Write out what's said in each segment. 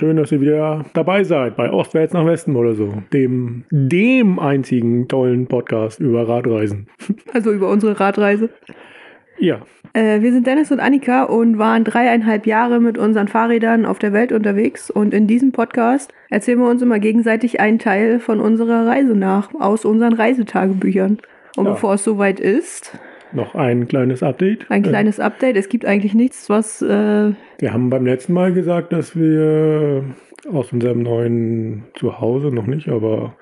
schön, dass ihr wieder dabei seid bei Ostwärts nach Westen oder so. Dem, dem einzigen tollen Podcast über Radreisen. Also über unsere Radreise. Ja, Äh, wir sind Dennis und Annika und waren dreieinhalb Jahre mit unseren Fahrrädern auf der Welt unterwegs. Und in diesem Podcast erzählen wir uns immer gegenseitig einen Teil von unserer Reise nach, aus unseren Reisetagebüchern. Und Ja. bevor es soweit ist, noch ein kleines Update. ein kleines Update. Es gibt eigentlich nichts, was äh, Wir haben beim letzten Mal gesagt, dass wir aus unserem neuen Zuhause, noch nicht, aber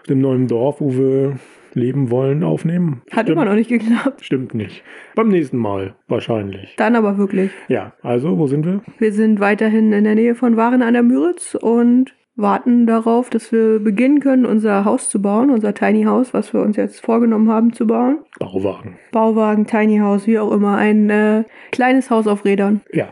aus dem neuen Dorf, wo wir leben wollen, aufnehmen. hat Stimmt- immer noch nicht geklappt. Stimmt nicht. Beim nächsten Mal wahrscheinlich. Dann aber wirklich. Ja, also, wo sind wir? Wir sind weiterhin in der Nähe von Waren an der Müritz und warten darauf, dass wir beginnen können, unser Haus zu bauen, unser Tiny House, was wir uns jetzt vorgenommen haben zu bauen. Bauwagen. Bauwagen, Tiny House, wie auch immer, ein äh, kleines Haus auf Rädern. Ja,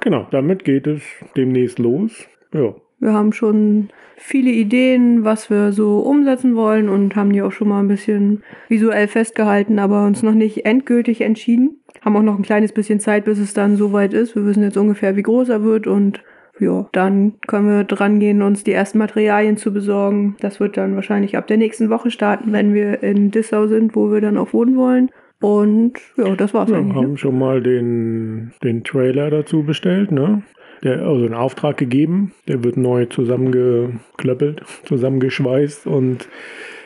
genau. Damit geht es demnächst los. Ja, Wir haben schon viele Ideen, was wir so umsetzen wollen und haben die auch schon mal ein bisschen visuell festgehalten, aber uns noch nicht endgültig entschieden. Haben auch noch ein kleines bisschen Zeit, bis es dann soweit ist. Wir wissen jetzt ungefähr, wie groß er wird und ja, dann können wir dran gehen, uns die ersten Materialien zu besorgen. Das wird dann wahrscheinlich ab der nächsten Woche starten, wenn wir in Dissau sind, wo wir dann auch wohnen wollen. Und ja, das war's wir eigentlich. Ne? haben schon mal den, den Trailer dazu bestellt, ne? Der, also einen Auftrag gegeben. Der wird neu zusammengeklöppelt, zusammengeschweißt und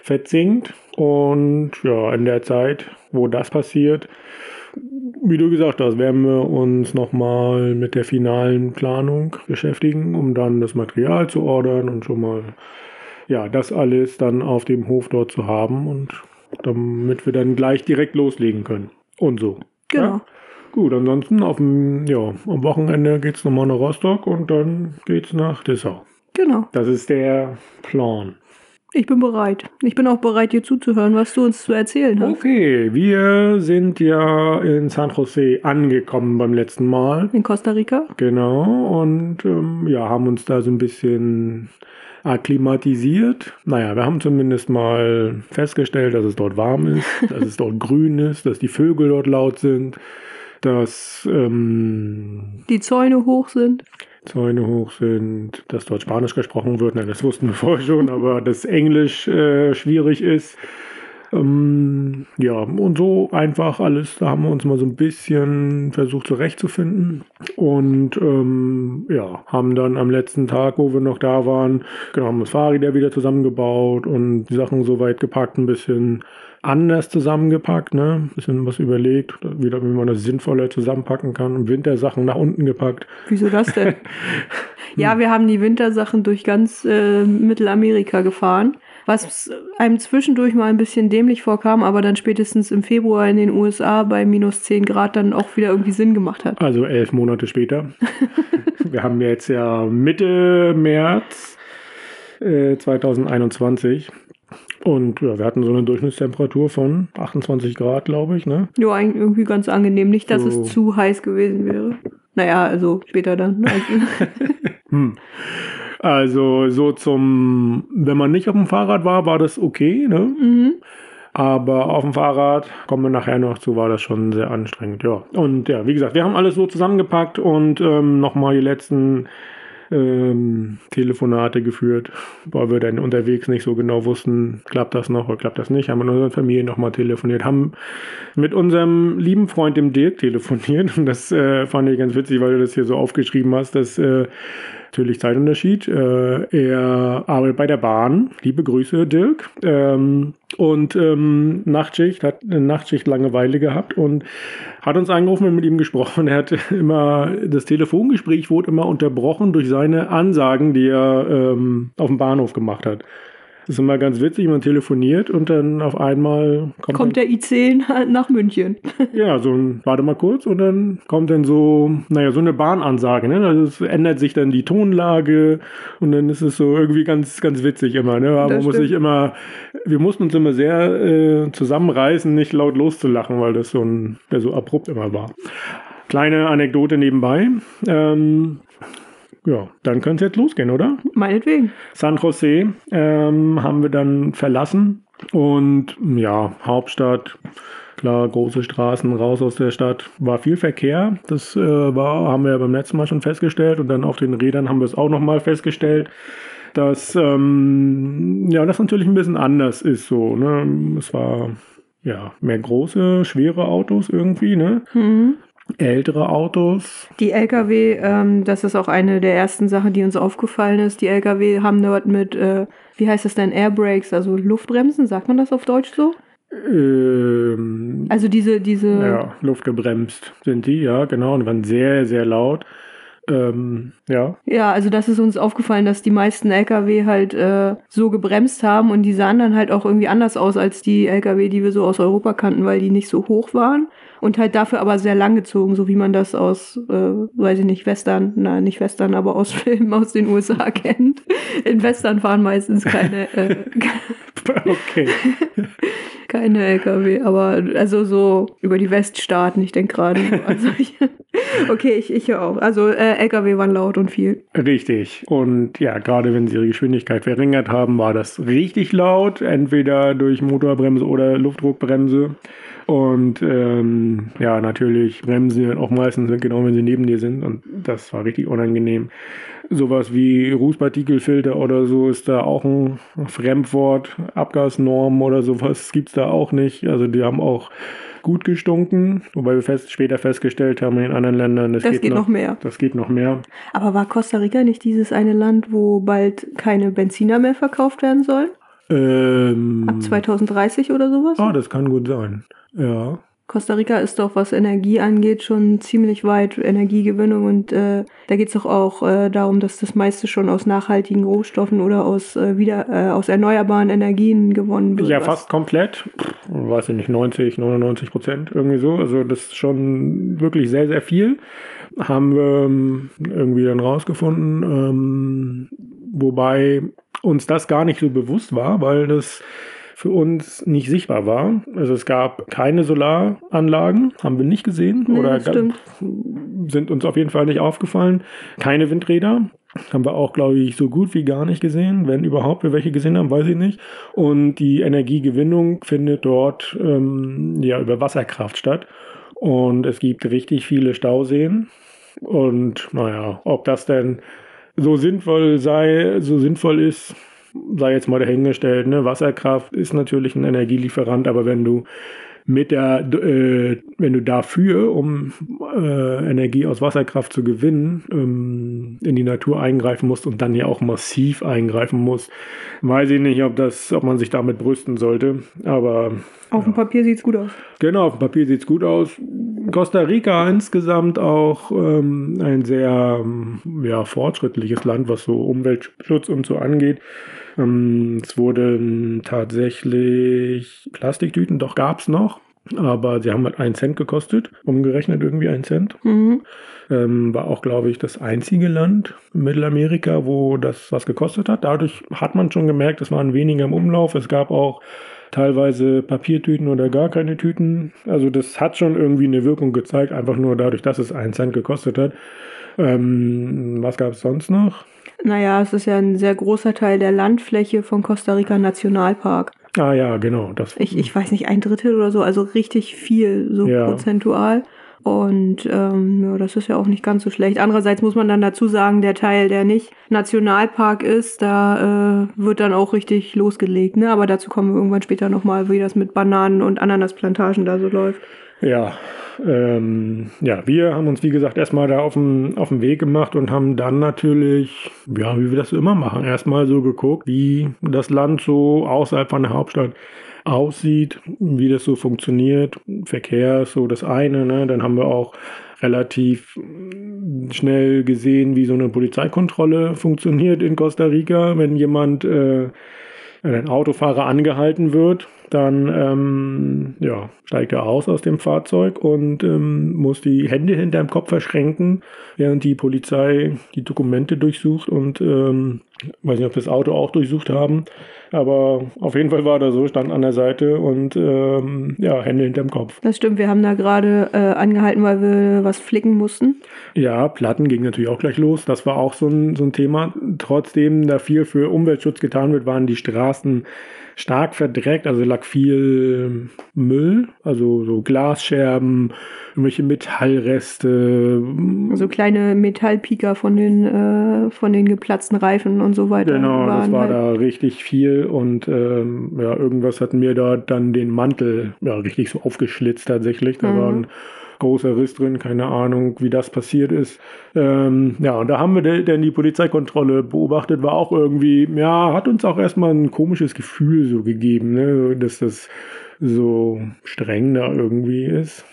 verzinkt. Und ja, in der Zeit, wo das passiert, wie du gesagt hast, werden wir uns nochmal mit der finalen Planung beschäftigen, um dann das Material zu ordern und schon mal ja, das alles dann auf dem Hof dort zu haben und damit wir dann gleich direkt loslegen können. Und so. Genau. Ja? Gut, ansonsten auf dem, ja, am Wochenende geht es nochmal nach Rostock und dann geht's nach Dessau. Genau. Das ist der Plan. Ich bin bereit. Ich bin auch bereit, dir zuzuhören, was du uns zu erzählen hast. Okay, wir sind ja in San Jose angekommen beim letzten Mal. In Costa Rica? Genau, und ähm, ja, haben uns da so ein bisschen akklimatisiert. Naja, wir haben zumindest mal festgestellt, dass es dort warm ist, dass es dort grün ist, dass die Vögel dort laut sind, dass ähm, Die Zäune hoch sind. Zäune hoch sind, dass dort Spanisch gesprochen wird. Nein, das wussten wir vorher schon, aber dass Englisch äh, schwierig ist. Ähm, ja, und so einfach alles, da haben wir uns mal so ein bisschen versucht zurechtzufinden. Und ähm, ja, haben dann am letzten Tag, wo wir noch da waren, genau, haben das Fahrräder wieder zusammengebaut und die Sachen so weit gepackt, ein bisschen anders zusammengepackt, ne? Ein bisschen was überlegt, wieder, wie man das sinnvoller zusammenpacken kann. Wintersachen nach unten gepackt. Wieso das denn? ja, wir haben die Wintersachen durch ganz äh, Mittelamerika gefahren. Was einem zwischendurch mal ein bisschen dämlich vorkam, aber dann spätestens im Februar in den USA bei minus 10 Grad dann auch wieder irgendwie Sinn gemacht hat. Also elf Monate später. Wir haben jetzt ja Mitte März äh, 2021. Und ja, wir hatten so eine Durchschnittstemperatur von 28 Grad, glaube ich. Ne? Ja, eigentlich irgendwie ganz angenehm. Nicht, dass So. es zu heiß gewesen wäre. Naja, also später dann. Also, Hm. Also so zum, wenn man nicht auf dem Fahrrad war, war das okay. Ne? mhm. Aber auf dem Fahrrad, kommen wir nachher noch zu, war das schon sehr anstrengend. Ja. Und ja, wie gesagt, wir haben alles so zusammengepackt und ähm, nochmal die letzten ähm, Telefonate geführt, weil wir dann unterwegs nicht so genau wussten, klappt das noch oder klappt das nicht. Haben mit unserer Familie nochmal telefoniert, haben mit unserem lieben Freund dem Dirk telefoniert. Und das äh, fand ich ganz witzig, weil du das hier so aufgeschrieben hast, dass äh, natürlich Zeitunterschied. Äh, er arbeitet bei der Bahn. Liebe Grüße, Dirk. Ähm, und ähm, Nachtschicht, hat eine Nachtschicht Langeweile gehabt und hat uns angerufen und mit ihm gesprochen. Er hat immer, das Telefongespräch wurde immer unterbrochen durch seine Ansagen, die er ähm, auf dem Bahnhof gemacht hat. Das ist immer ganz witzig, man telefoniert und dann auf einmal kommt, kommt der I10 nach München. ja, so ein, warte mal kurz, und dann kommt dann so, naja, so eine Bahnansage, ne? Also es ändert sich dann die Tonlage und dann ist es so irgendwie ganz, ganz witzig immer, ne? Aber man muss sich immer, wir mussten uns immer sehr äh, zusammenreißen, nicht laut loszulachen, weil das so ein, der so abrupt immer war. Kleine Anekdote nebenbei. Ähm, ja, dann könnte es jetzt losgehen, oder? Meinetwegen. San Jose ähm, haben wir dann verlassen und ja, Hauptstadt Klar, große Straßen raus aus der Stadt. War viel Verkehr. Das äh, war, haben wir ja beim letzten Mal schon festgestellt. Und dann auf den Rädern haben wir es auch nochmal festgestellt, dass ähm, ja, das natürlich ein bisschen anders ist so. Ne? Es war ja mehr große, schwere Autos irgendwie, ne? Mhm. Ältere Autos. Die Lkw, ähm, das ist auch eine der ersten Sachen, die uns aufgefallen ist. Die Lkw haben dort mit, äh, wie heißt das denn, Airbrakes, also Luftbremsen, sagt man das auf Deutsch so? Ähm, Also diese, diese, ja, luftgebremst sind die, ja, genau. Und waren sehr, sehr laut. Ähm, ja. Ja, also das ist uns aufgefallen, dass die meisten LKW halt äh, so gebremst haben und die sahen dann halt auch irgendwie anders aus als die LKW, die wir so aus Europa kannten, weil die nicht so hoch waren und halt dafür aber sehr lang gezogen, so wie man das aus, äh, weiß ich nicht, Western, na nicht Western, aber aus Filmen aus den USA kennt. In Western fahren meistens keine, äh, Okay. keine LKW, aber also so über die Weststaaten, ich denke gerade. Also ich, okay, ich, ich höre auf. Also äh, LKW waren laut und viel. Richtig. Und ja, gerade wenn sie ihre Geschwindigkeit verringert haben, war das richtig laut. Entweder durch Motorbremse oder Luftdruckbremse. Und ähm, ja, natürlich bremsen sie dann auch meistens genau, wenn sie neben dir sind. Und das war richtig unangenehm. Sowas wie Rußpartikelfilter oder so ist da auch ein Fremdwort. Abgasnormen oder sowas gibt's da auch nicht. Also die haben auch gut gestunken, wobei wir fest, später festgestellt haben in anderen Ländern, das, Das geht noch mehr. Das geht noch mehr. Aber war Costa Rica nicht dieses eine Land, wo bald keine Benziner mehr verkauft werden sollen? Ähm, Ab 2030 oder sowas? Ah, das kann gut sein. Ja. Costa Rica ist doch, was Energie angeht, schon ziemlich weit Energiegewinnung und äh, da geht es doch auch äh, darum, dass das meiste schon aus nachhaltigen Rohstoffen oder aus äh, wieder äh, aus erneuerbaren Energien gewonnen wird. Ja, was- fast komplett. Pff, Weiß ich nicht, 90, 99 Prozent irgendwie so. Also das ist schon wirklich sehr, sehr viel. Haben wir ähm, irgendwie dann rausgefunden. Ähm, wobei uns das gar nicht so bewusst war, weil das für uns nicht sichtbar war. Also es gab keine Solaranlagen, haben wir nicht gesehen Nee, oder stimmt. sind uns auf jeden Fall nicht aufgefallen. Keine Windräder. Haben wir auch, glaube ich, so gut wie gar nicht gesehen. Wenn überhaupt wir welche gesehen haben, weiß ich nicht. Und die Energiegewinnung findet dort ähm, ja über Wasserkraft statt. Und es gibt richtig viele Stauseen. Und naja, ob das denn so sinnvoll sei, so sinnvoll ist, sei jetzt mal dahingestellt. Ne? Wasserkraft ist natürlich ein Energielieferant, aber wenn du mit der, äh, wenn du dafür, um äh, Energie aus Wasserkraft zu gewinnen, ähm, in die Natur eingreifen musst und dann ja auch massiv eingreifen musst, weiß ich nicht, ob das, ob man sich damit brüsten sollte. Aber Auf dem Papier sieht's gut aus. Genau, auf dem Papier sieht es gut aus. Costa Rica insgesamt auch ähm, ein sehr ähm, ja, fortschrittliches Land, was so Umweltschutz und so angeht. Ähm, es wurden tatsächlich Plastiktüten, doch gab es noch, aber sie haben halt einen Cent gekostet, umgerechnet irgendwie einen Cent. Mhm. Ähm, war auch, glaube ich, das einzige Land in Mittelamerika, wo das was gekostet hat. Dadurch hat man schon gemerkt, es waren weniger im Umlauf. Es gab auch teilweise Papiertüten oder gar keine Tüten. Also das hat schon irgendwie eine Wirkung gezeigt, einfach nur dadurch, dass es einen Cent gekostet hat. Ähm, was gab es sonst noch? Naja, es ist ja ein sehr großer Teil der Landfläche von Costa Rica Nationalpark. Ah ja, genau. Das, Ich, ich weiß nicht, ein Drittel oder so, also richtig viel, so Ja. prozentual. Und ähm, ja, das ist ja auch nicht ganz so schlecht. Andererseits muss man dann dazu sagen, der Teil, der nicht Nationalpark ist, da äh, wird dann auch richtig losgelegt. Ne? Aber dazu kommen wir irgendwann später nochmal, wie das mit Bananen und Ananasplantagen da so läuft. Ja, ähm, ja, wir haben uns, wie gesagt, erstmal da auf den, auf den Weg gemacht und haben dann natürlich, ja, wie wir das so immer machen, erstmal so geguckt, wie das Land so außerhalb von der Hauptstadt aussieht, wie das so funktioniert. Verkehr ist so das eine, ne? Dann haben wir auch relativ mm, schnell gesehen, wie so eine Polizeikontrolle funktioniert in Costa Rica, wenn jemand äh, ein Autofahrer angehalten wird, dann ähm, ja, steigt er aus aus dem Fahrzeug und ähm, muss die Hände hinterm Kopf verschränken, während die Polizei die Dokumente durchsucht und ähm, weiß nicht, ob wir das Auto auch durchsucht haben. Aber auf jeden Fall war da so, stand an der Seite und ähm, ja, Hände hinterm Kopf. Das stimmt, wir haben da gerade äh, angehalten, weil wir was flicken mussten. Ja, Platten ging natürlich auch gleich los. Das war auch so ein, so ein Thema. Trotzdem da viel für Umweltschutz getan wird, waren die Straßen stark verdreckt, also lag viel Müll, also so Glasscherben, irgendwelche Metallreste. So kleine Metallpieker von den, äh, von den geplatzten Reifen und so weiter. Genau, das war halt da richtig viel und ähm, ja, irgendwas hat mir da dann den Mantel ja, richtig so aufgeschlitzt tatsächlich. Da mhm. waren großer Riss drin, keine Ahnung, wie das passiert ist. Ähm, ja, und da haben wir denn die Polizeikontrolle beobachtet, war auch irgendwie, ja, hat uns auch erstmal ein komisches Gefühl so gegeben, ne, dass das so streng da irgendwie ist.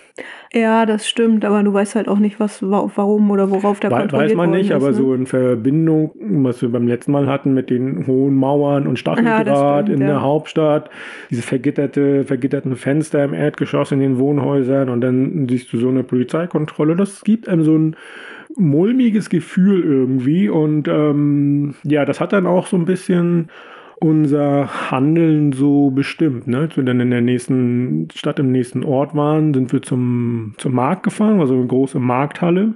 Ja, das stimmt, aber du weißt halt auch nicht, was, warum oder worauf der We Weiß man nicht, ist, aber ne? so in Verbindung, was wir beim letzten Mal hatten mit den hohen Mauern und Stacheldraht ja, stimmt, in ja. der Hauptstadt, diese vergitterte, vergitterten Fenster im Erdgeschoss in den Wohnhäusern und dann siehst du so eine Polizeikontrolle. Das gibt einem so ein mulmiges Gefühl irgendwie und ähm, ja, das hat dann auch so ein bisschen unser Handeln so bestimmt. Ne? Als wir dann in der nächsten Stadt, im nächsten Ort waren, sind wir zum, zum Markt gefahren, also eine große Markthalle.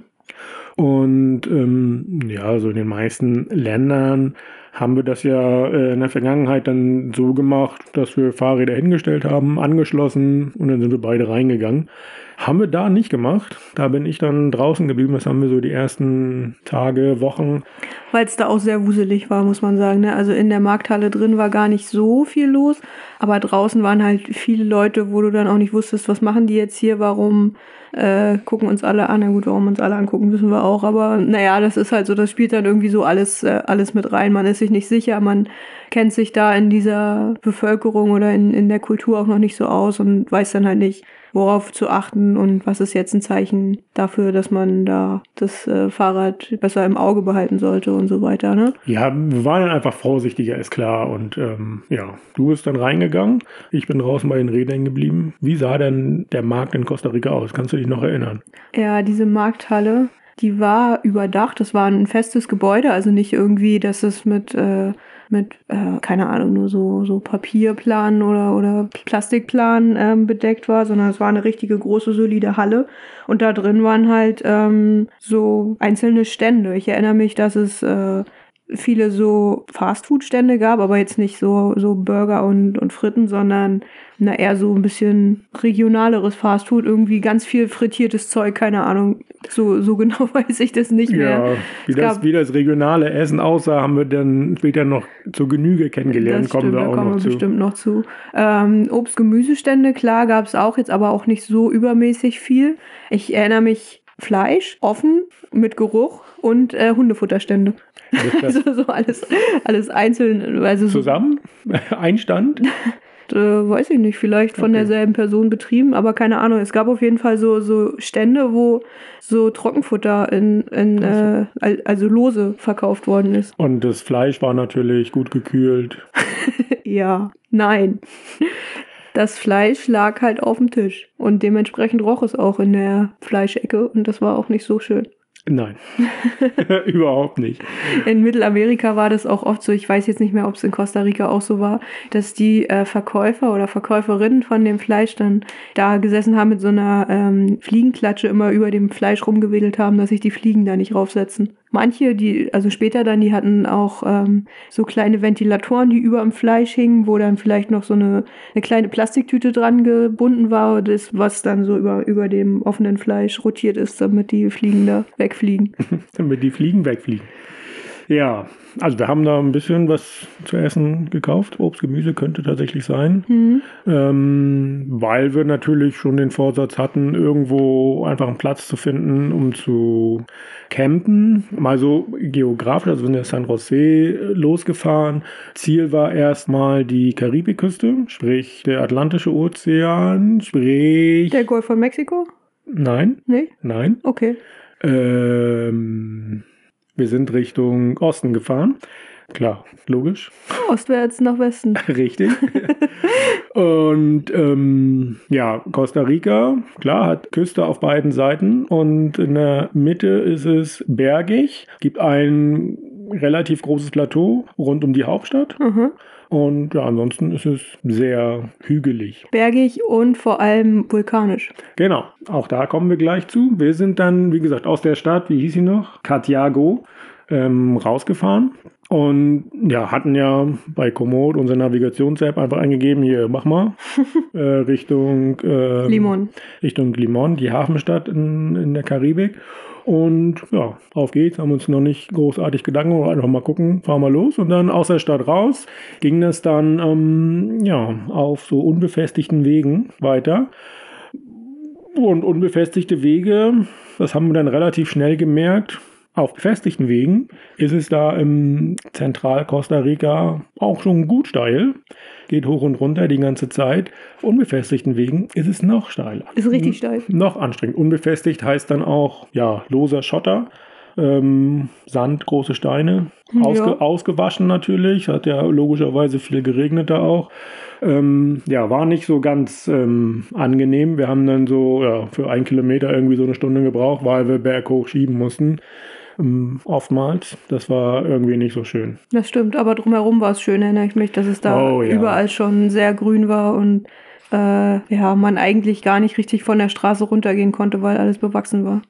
Und ähm, ja, so in den meisten Ländern haben wir das ja äh, in der Vergangenheit dann so gemacht, dass wir Fahrräder hingestellt haben, angeschlossen und dann sind wir beide reingegangen. Haben wir da nicht gemacht. Da bin ich dann draußen geblieben. Das haben wir so die ersten Tage, Wochen. Weil es da auch sehr wuselig war, muss man sagen. Ne? Also in der Markthalle drin war gar nicht so viel los. Aber draußen waren halt viele Leute, wo du dann auch nicht wusstest, was machen die jetzt hier, warum äh, gucken uns alle an. Na gut, warum uns alle angucken, wissen wir auch. Aber naja, das ist halt so, das spielt dann irgendwie so alles, äh, alles mit rein. Man ist sich nicht sicher, man kennt sich da in dieser Bevölkerung oder in, in der Kultur auch noch nicht so aus und weiß dann halt nicht, worauf zu achten und was ist jetzt ein Zeichen dafür, dass man da das äh, Fahrrad besser im Auge behalten sollte und so weiter. Ne? Ja, wir waren dann einfach vorsichtiger, ist klar. Und ähm, ja, du bist dann reingegangen. Ich bin draußen bei den Rädern geblieben. Wie sah denn der Markt in Costa Rica aus? Kannst du dich noch erinnern? Ja, diese Markthalle, die war überdacht. Das war ein festes Gebäude, also nicht irgendwie, dass es mit äh, mit, äh, keine Ahnung, nur so, so Papierplan oder, oder Plastikplan ähm, bedeckt war, sondern es war eine richtige große, solide Halle. Und da drin waren halt ähm, so einzelne Stände. Ich erinnere mich, dass es äh, viele so Fastfood-Stände gab, aber jetzt nicht so, so Burger und, und Fritten, sondern na, eher so ein bisschen regionaleres Fastfood, irgendwie ganz viel frittiertes Zeug, keine Ahnung. So, so genau weiß ich das nicht mehr. Ja, wie das, wie das regionale Essen aussah, haben wir dann später noch zur Genüge kennengelernt. Das kommen stimmt, wir auch kommen noch wir zu. bestimmt noch zu. Ähm, Obst-Gemüsestände, klar, gab es auch, jetzt aber auch nicht so übermäßig viel. Ich erinnere mich, Fleisch, offen, mit Geruch und äh, Hundefutterstände. also so alles, alles einzeln. Also Zusammen? Äh, weiß ich nicht, vielleicht von okay. derselben Person betrieben, aber keine Ahnung. Es gab auf jeden Fall so, so Stände, wo so Trockenfutter in, in äh, also lose verkauft worden ist. Und das Fleisch war natürlich gut gekühlt. ja, nein. Das Fleisch lag halt auf dem Tisch und dementsprechend roch es auch in der Fleischecke und das war auch nicht so schön. Nein, überhaupt nicht. In Mittelamerika war das auch oft so, ich weiß jetzt nicht mehr, ob es in Costa Rica auch so war, dass die äh, Verkäufer oder Verkäuferinnen von dem Fleisch dann da gesessen haben mit so einer ähm, Fliegenklatsche immer über dem Fleisch rumgewedelt haben, dass sich die Fliegen da nicht raufsetzen. Manche, die, also später dann, die hatten auch ähm, so kleine Ventilatoren, die über dem Fleisch hingen, wo dann vielleicht noch so eine, eine kleine Plastiktüte dran gebunden war, das, was dann so über, über dem offenen Fleisch rotiert ist, damit die Fliegen da wegfliegen. damit die Fliegen wegfliegen. Ja, also wir haben da ein bisschen was zu essen gekauft. Obst, Gemüse könnte tatsächlich sein. Mhm. Ähm, weil wir natürlich schon den Vorsatz hatten, irgendwo einfach einen Platz zu finden, um zu campen. Mal so geografisch, also wir sind ja San Jose losgefahren. Ziel war erstmal die Karibikküste, sprich der Atlantische Ozean, sprich... Der Golf von Mexiko? Nein. Nee? Nein. Okay. Ähm, wir sind Richtung Osten gefahren. Klar, logisch. Ostwärts nach Westen. Richtig. und ähm, ja, Costa Rica, klar, hat Küste auf beiden Seiten und in der Mitte ist es bergig. Gibt einen relativ großes Plateau rund um die Hauptstadt. Mhm. Und ja, ansonsten ist es sehr hügelig. Bergig und vor allem vulkanisch. Genau, auch da kommen wir gleich zu. Wir sind dann, wie gesagt, aus der Stadt, wie hieß sie noch? Katiago, ähm, rausgefahren. Und ja, hatten ja bei Komoot unsere Navigations-App einfach eingegeben, hier, mach mal, äh, Richtung ähm, Limon. Richtung Limon, die Hafenstadt in, in der Karibik. Und ja, auf geht's, haben uns noch nicht großartig Gedanken gemacht, einfach mal gucken, fahren wir los. Und dann aus der Stadt raus ging das dann ähm, ja, auf so unbefestigten Wegen weiter. Und unbefestigte Wege, das haben wir dann relativ schnell gemerkt. Auf befestigten Wegen ist es da im Zentral-Costa Rica auch schon gut steil. Geht hoch und runter die ganze Zeit. Unbefestigten Wegen ist es noch steiler. Ist richtig steil. Noch anstrengend. Unbefestigt heißt dann auch, ja, loser Schotter, ähm, Sand, große Steine. Ja. Ausge ausgewaschen natürlich, hat ja logischerweise viel geregnet da auch. Ähm, ja, war nicht so ganz ähm, angenehm. Wir haben dann so ja, für einen Kilometer irgendwie so eine Stunde gebraucht, weil wir berghoch schieben mussten. Ähm, oftmals. Das war irgendwie nicht so schön. Das stimmt, aber drumherum war es schön, erinnere ich mich, dass es da Oh, ja. überall schon sehr grün war und äh, ja, man eigentlich gar nicht richtig von der Straße runtergehen konnte, weil alles bewachsen war.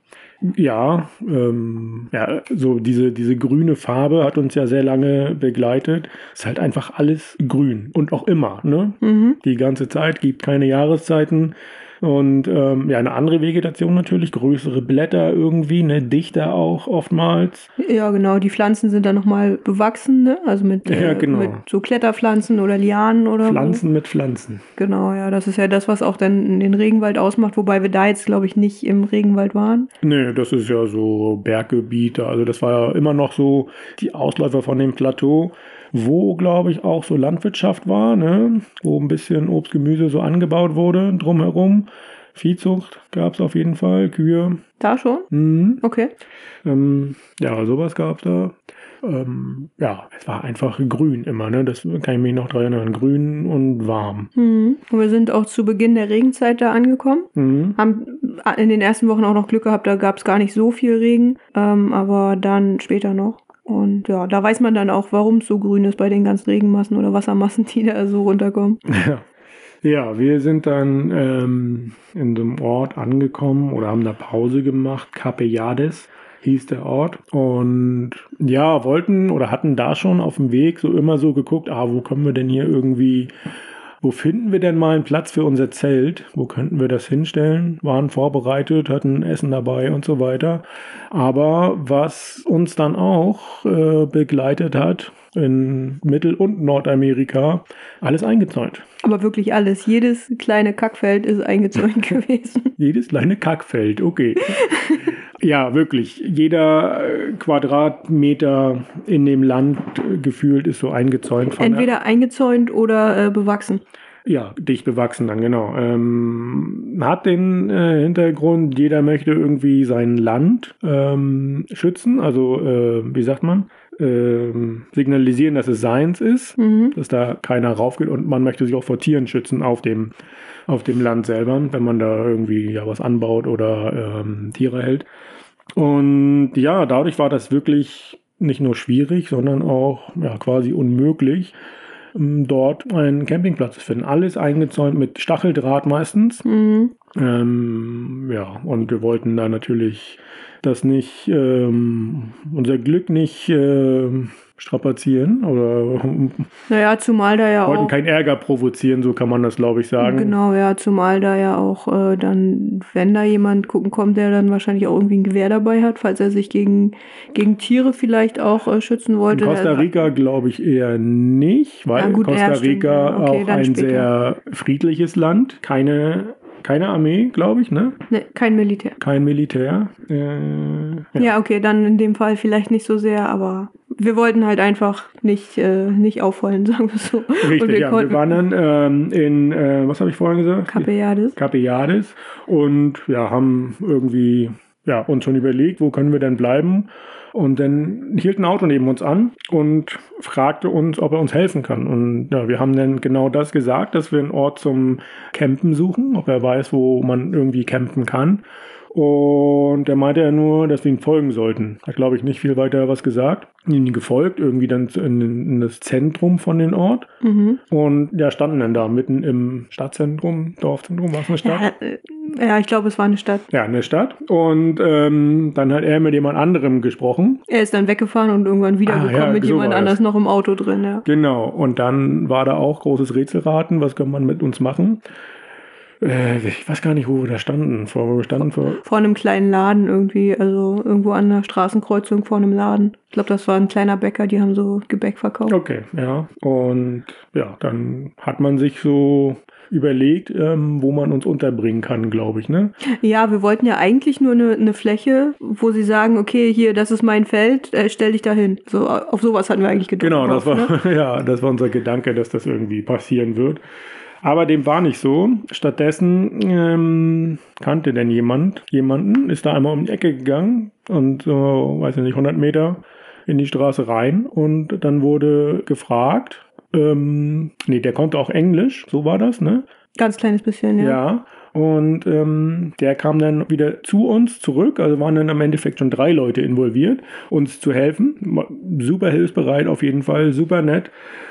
Ja, ähm, ja, so diese, diese grüne Farbe hat uns ja sehr lange begleitet. Ist halt einfach alles grün und auch immer, ne? Mhm. Die ganze Zeit, gibt keine Jahreszeiten. Und ähm, ja, eine andere Vegetation natürlich, größere Blätter irgendwie, ne, dichter auch oftmals. Ja, genau, die Pflanzen sind dann nochmal bewachsen, ne? also mit, Ja, genau. mit so Kletterpflanzen oder Lianen oder Pflanzen mit Pflanzen. Genau, ja, das ist ja das, was auch dann den Regenwald ausmacht, wobei wir da jetzt, glaube ich, nicht im Regenwald waren. Nee, das ist ja so Berggebiete. Also das war ja immer noch so die Ausläufer von dem Plateau, wo, glaube ich, auch so Landwirtschaft war, ne? wo ein bisschen Obst, Gemüse so angebaut wurde drumherum. Viehzucht gab es auf jeden Fall, Kühe. Da schon? Mhm. Okay. Ähm, ja, sowas gab es da. Ähm, ja, es war einfach grün immer, ne? Das kann ich mich noch daran erinnern. Grün und warm. Mhm. Und wir sind auch zu Beginn der Regenzeit da angekommen. Mhm. Haben in den ersten Wochen auch noch Glück gehabt, da gab es gar nicht so viel Regen, ähm, aber dann später noch. Und ja, da weiß man dann auch, warum es so grün ist bei den ganzen Regenmassen oder Wassermassen, die da so runterkommen. Ja. Ja, wir sind dann ähm, in so einem Ort angekommen oder haben da Pause gemacht. Capellades hieß der Ort. Und ja, wollten oder hatten da schon auf dem Weg so immer so geguckt, ah, wo können wir denn hier irgendwie, wo finden wir denn mal einen Platz für unser Zelt? Wo könnten wir das hinstellen? Waren vorbereitet, hatten Essen dabei und so weiter. Aber was uns dann auch äh, begleitet hat, in Mittel- und Nordamerika, alles eingezäunt. Aber wirklich alles, jedes kleine Kackfeld ist eingezäunt gewesen. Jedes kleine Kackfeld, okay. ja, wirklich. Jeder äh, Quadratmeter in dem Land äh, gefühlt ist so eingezäunt von Entweder eingezäunt oder äh, bewachsen. Ja, dicht bewachsen dann, genau. Ähm, hat den äh, Hintergrund, jeder möchte irgendwie sein Land ähm, schützen, also äh, wie sagt man, ähm, signalisieren, dass es seins ist, Mhm. dass da keiner raufgeht und man möchte sich auch vor Tieren schützen auf dem, auf dem Land selber, wenn man da irgendwie ja was anbaut oder ähm, Tiere hält. Und ja, dadurch war das wirklich nicht nur schwierig, sondern auch ja, quasi unmöglich, ähm, dort einen Campingplatz zu finden. Alles eingezäunt mit Stacheldraht meistens. Mhm. Ähm, ja, und wir wollten da natürlich das nicht, ähm, unser Glück nicht ähm, strapazieren oder Naja, zumal da ja wollten auch. keinen Ärger provozieren, so kann man das, glaube ich, sagen. Genau, ja, zumal da ja auch äh, dann, wenn da jemand gucken kommt, der dann wahrscheinlich auch irgendwie ein Gewehr dabei hat, falls er sich gegen, gegen Tiere vielleicht auch äh, schützen In wollte. Costa Rica glaube ich eher nicht, weil Ja, gut, Costa Rica ja. Okay, auch ein später. sehr friedliches Land, keine, keine Armee, glaube ich, ne? Ne, kein Militär. Kein Militär. Äh, Ja. okay, dann in dem Fall vielleicht nicht so sehr, aber wir wollten halt einfach nicht, äh, nicht auffallen, sagen wir so. Richtig, wir ja. Wir waren dann ähm, in, äh, was habe ich vorhin gesagt? Capellades. Capellades und ja, haben irgendwie ja, uns schon überlegt, wo können wir denn bleiben. Und dann hielt ein Auto neben uns an und fragte uns, ob er uns helfen kann. Und ja, wir haben dann genau das gesagt, dass wir einen Ort zum Campen suchen, ob er weiß, wo man irgendwie campen kann. Und er meinte ja nur, dass wir ihm folgen sollten. Hat, glaube ich, nicht viel weiter was gesagt. Ihnen gefolgt, irgendwie dann in, in das Zentrum von dem Ort. Mhm. Und ja, standen dann da mitten im Stadtzentrum, Dorfzentrum, war es eine Stadt? Ja, äh, ja, ich glaube, es war eine Stadt. Ja, eine Stadt. Und ähm, dann hat er mit jemand anderem gesprochen. Er ist dann weggefahren und irgendwann wiedergekommen Ah, ja, mit so jemand anders noch im Auto drin, ja. Genau. Und dann war da auch großes Rätselraten. Was kann man mit uns machen? Äh, ich weiß gar nicht, wo wir da standen. Vor, wo wir standen vor. Vor einem kleinen Laden irgendwie, also irgendwo an der Straßenkreuzung vor einem Laden. Ich glaube, das war ein kleiner Bäcker, die haben so Gebäck verkauft. Okay, ja. Und ja, dann hat man sich so überlegt, ähm, wo man uns unterbringen kann, glaube ich, ne? Ja, wir wollten ja eigentlich nur eine, eine Fläche, wo sie sagen, okay, hier, das ist mein Feld, äh, stell dich da hin. So, auf sowas hatten wir eigentlich gedacht. Genau, das war, ne? ja, das war unser Gedanke, dass das irgendwie passieren wird. Aber dem war nicht so. Stattdessen ähm, kannte denn jemand jemanden, ist da einmal um die Ecke gegangen und so, weiß ich nicht, 100 Meter in die Straße rein und dann wurde gefragt, ähm, nee, der konnte auch Englisch, so war das, ne? Ganz kleines bisschen, ja. Ja. Und ähm, der kam dann wieder zu uns zurück. Also waren dann im Endeffekt schon drei Leute involviert, uns zu helfen. Super hilfsbereit auf jeden Fall, super nett.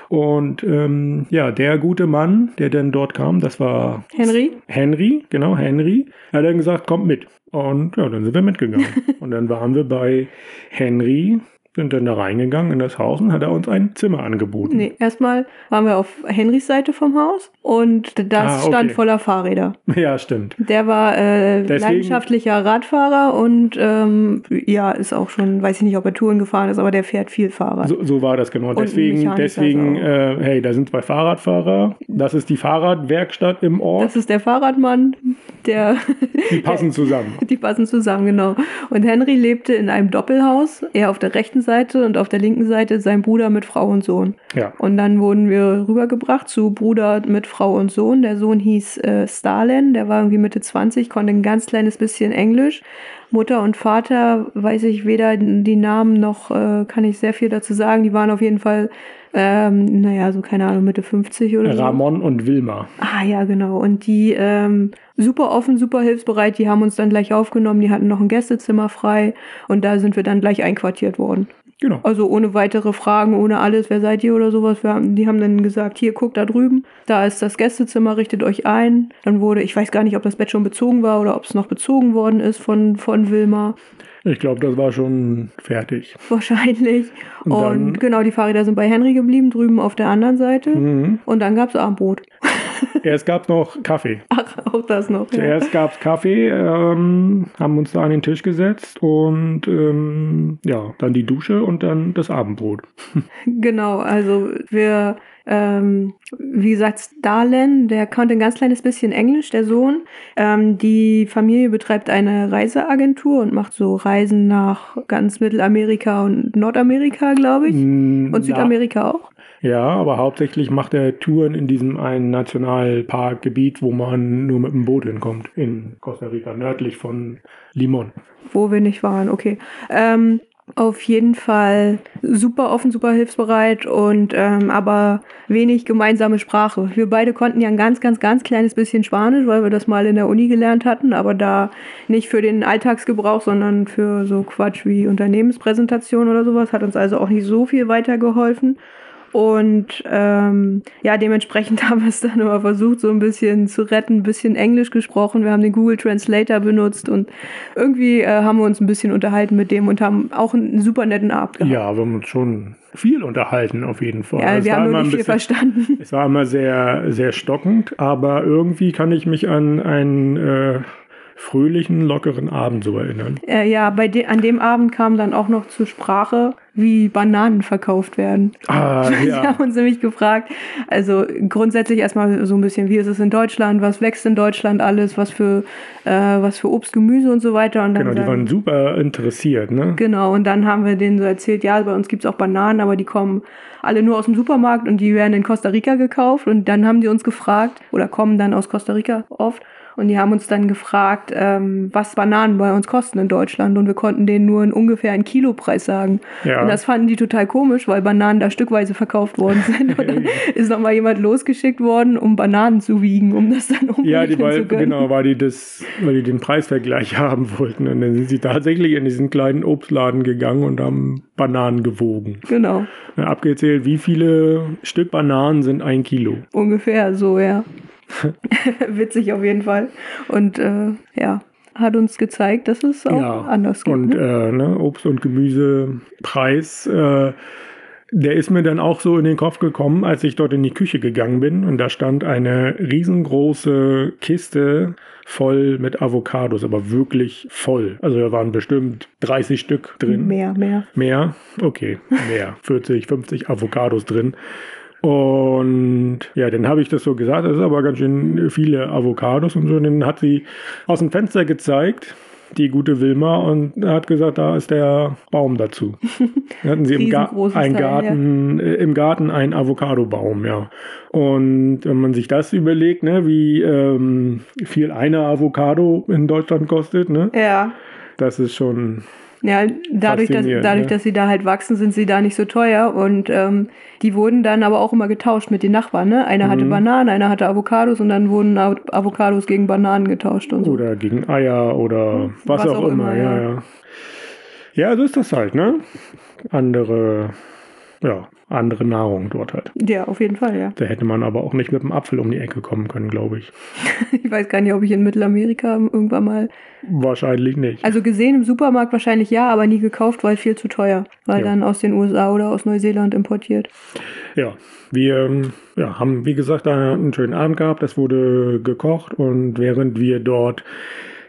Und ähm, ja, der gute Mann, der dann dort kam, das war Henry? Henry, genau, Henry, hat dann gesagt, kommt mit. Und ja, dann sind wir mitgegangen. und dann waren wir bei Henry, sind dann da reingegangen in das Haus und hat er uns ein Zimmer angeboten. Nee, erstmal waren wir auf Henrys Seite vom Haus und das Ah, okay. stand voller Fahrräder. Ja, stimmt. Der war äh, Deswegen- leidenschaftlicher Radfahrer und ähm, ja, ist auch schon, weiß ich nicht, ob er Touren gefahren ist, aber der fährt viel Fahrrad. So, so war das genau. Deswegen, deswegen äh, hey, da sind zwei Fahrradfahrer. Das ist die Fahrradwerkstatt im Ort. Das ist der Fahrradmann, der Die passen zusammen. Die passen zusammen, genau. Und Henry lebte in einem Doppelhaus, er auf der rechten Seite und auf der linken Seite sein Bruder mit Frau und Sohn. Ja. Und dann wurden wir rübergebracht zu Bruder mit Frau und Sohn. Der Sohn hieß äh, Stalin, der war irgendwie Mitte 20, konnte ein ganz kleines bisschen Englisch. Mutter und Vater weiß ich weder die Namen noch äh, kann ich sehr viel dazu sagen. Die waren auf jeden Fall, ähm, naja, so keine Ahnung, Mitte 50 oder so. Ramon und Wilma. Ah ja, genau. Und die ähm, super offen, super hilfsbereit, die haben uns dann gleich aufgenommen, die hatten noch ein Gästezimmer frei und da sind wir dann gleich einquartiert worden. Genau. Also ohne weitere Fragen, ohne alles, wer seid ihr oder sowas. Wir haben, die haben dann gesagt, hier, guckt da drüben, da ist das Gästezimmer, richtet euch ein. Dann wurde, ich weiß gar nicht, ob das Bett schon bezogen war oder ob es noch bezogen worden ist von, von Wilma. Ich glaube, das war schon fertig. Wahrscheinlich. Und Und, genau, die Fahrräder sind bei Henry geblieben, drüben auf der anderen Seite. Mhm. Und dann gab es Abendbrot. Erst gab es noch Kaffee. Ach, auch das noch. Ja. Zuerst gab es Kaffee, ähm, haben uns da an den Tisch gesetzt und ähm, ja, dann die Dusche und dann das Abendbrot. Genau, also wir, ähm, wie gesagt, Stalin, der konnte ein ganz kleines bisschen Englisch, der Sohn. Ähm, die Familie betreibt eine Reiseagentur und macht so Reisen nach ganz Mittelamerika und Nordamerika, glaube ich. Mm, Und Südamerika auch. Ja, aber hauptsächlich macht er Touren in diesem einen Nationalparkgebiet, wo man nur mit dem Boot hinkommt, in Costa Rica, nördlich von Limon. Wo wir nicht waren, okay. Ähm, auf jeden Fall super offen, super hilfsbereit und ähm, aber wenig gemeinsame Sprache. Wir beide konnten ja ein ganz, ganz, ganz kleines bisschen Spanisch, weil wir das mal in der Uni gelernt hatten, aber da nicht für den Alltagsgebrauch, sondern für so Quatsch wie Unternehmenspräsentation oder sowas. Hat uns also auch nicht so viel weitergeholfen. Und ähm, ja, dementsprechend haben wir es dann immer versucht, so ein bisschen zu retten, ein bisschen Englisch gesprochen. Wir haben den Google Translator benutzt und irgendwie äh, haben wir uns ein bisschen unterhalten mit dem und haben auch einen super netten Abend gehabt. Ja, wir haben uns schon viel unterhalten, auf jeden Fall. Ja, Es wir war haben immer nur ein nicht viel verstanden. Es war immer sehr, sehr stockend, aber irgendwie kann ich mich an einen äh, fröhlichen, lockeren Abend so erinnern. Äh, ja, bei de an dem Abend kam dann auch noch zur Sprache, wie Bananen verkauft werden. Ah, Sie ja. haben uns nämlich gefragt, also grundsätzlich erstmal so ein bisschen, wie ist es in Deutschland, was wächst in Deutschland alles, was für, äh, was für Obst, Gemüse und so weiter. Und dann Genau, die sagen- waren super interessiert, ne? Genau, und dann haben wir denen so erzählt, ja, bei uns gibt's auch Bananen, aber die kommen alle nur aus dem Supermarkt und die werden in Costa Rica gekauft. Und dann haben die uns gefragt, oder kommen dann aus Costa Rica oft, Und die haben uns dann gefragt, ähm, was Bananen bei uns kosten in Deutschland. Und wir konnten denen nur einen ungefähr einen Kilopreis sagen. Ja. Und das fanden die total komisch, weil Bananen da stückweise verkauft worden sind. Und dann ist nochmal jemand losgeschickt worden, um Bananen zu wiegen, um das dann umrechnen Ja, die, weil, zu können. genau, weil die das, weil die den Preisvergleich haben wollten. Und dann sind sie tatsächlich in diesen kleinen Obstladen gegangen und haben Bananen gewogen. Genau, Ja, Abgezählt, wie viele Stück Bananen sind ein Kilo? ungefähr so, ja. Witzig auf jeden Fall. Und äh, ja, hat uns gezeigt, dass es auch anders geht. Und ne? äh, ne, Obst- und Gemüsepreis, äh, der ist mir dann auch so in den Kopf gekommen, als ich dort in die Küche gegangen bin. Und da stand eine riesengroße Kiste voll mit Avocados, aber wirklich voll. Also da waren bestimmt 30 Stück drin. Mehr, mehr. Mehr? Okay, mehr. 40, 50 Avocados drin. Und ja, dann habe ich das so gesagt, das ist aber ganz schön viele Avocados und so. Und dann hat sie aus dem Fenster gezeigt, die gute Wilma, und hat gesagt, da ist der Baum dazu. Dann hatten sie im, Ga Teil, Garten, äh, im Garten einen Avocadobaum, ja. Und wenn man sich das überlegt, ne, wie ähm, viel eine Avocado in Deutschland kostet, ne, Ja. das ist schon Ja, dadurch, dass, dadurch ne? dass sie da halt wachsen, sind sie da nicht so teuer. Und ähm, die wurden dann aber auch immer getauscht mit den Nachbarn. Ne? Einer hatte Mhm. Bananen, einer hatte Avocados und dann wurden Av- Avocados gegen Bananen getauscht und so. Oder gegen Eier oder was, auch, immer. ja, ja. ja. Ja, so ist das halt, ne? Andere, ja, andere Nahrung dort halt. Ja, auf jeden Fall, ja. Da hätte man aber auch nicht mit dem Apfel um die Ecke kommen können, glaube ich. Ich weiß gar nicht, ob ich in Mittelamerika irgendwann mal. Wahrscheinlich nicht. Also gesehen im Supermarkt wahrscheinlich ja, aber nie gekauft, weil viel zu teuer. Weil Ja. dann aus den USA oder aus Neuseeland importiert. Ja, wir ähm, ja, haben, wie gesagt, einen schönen Abend gehabt. Es wurde gekocht und während wir dort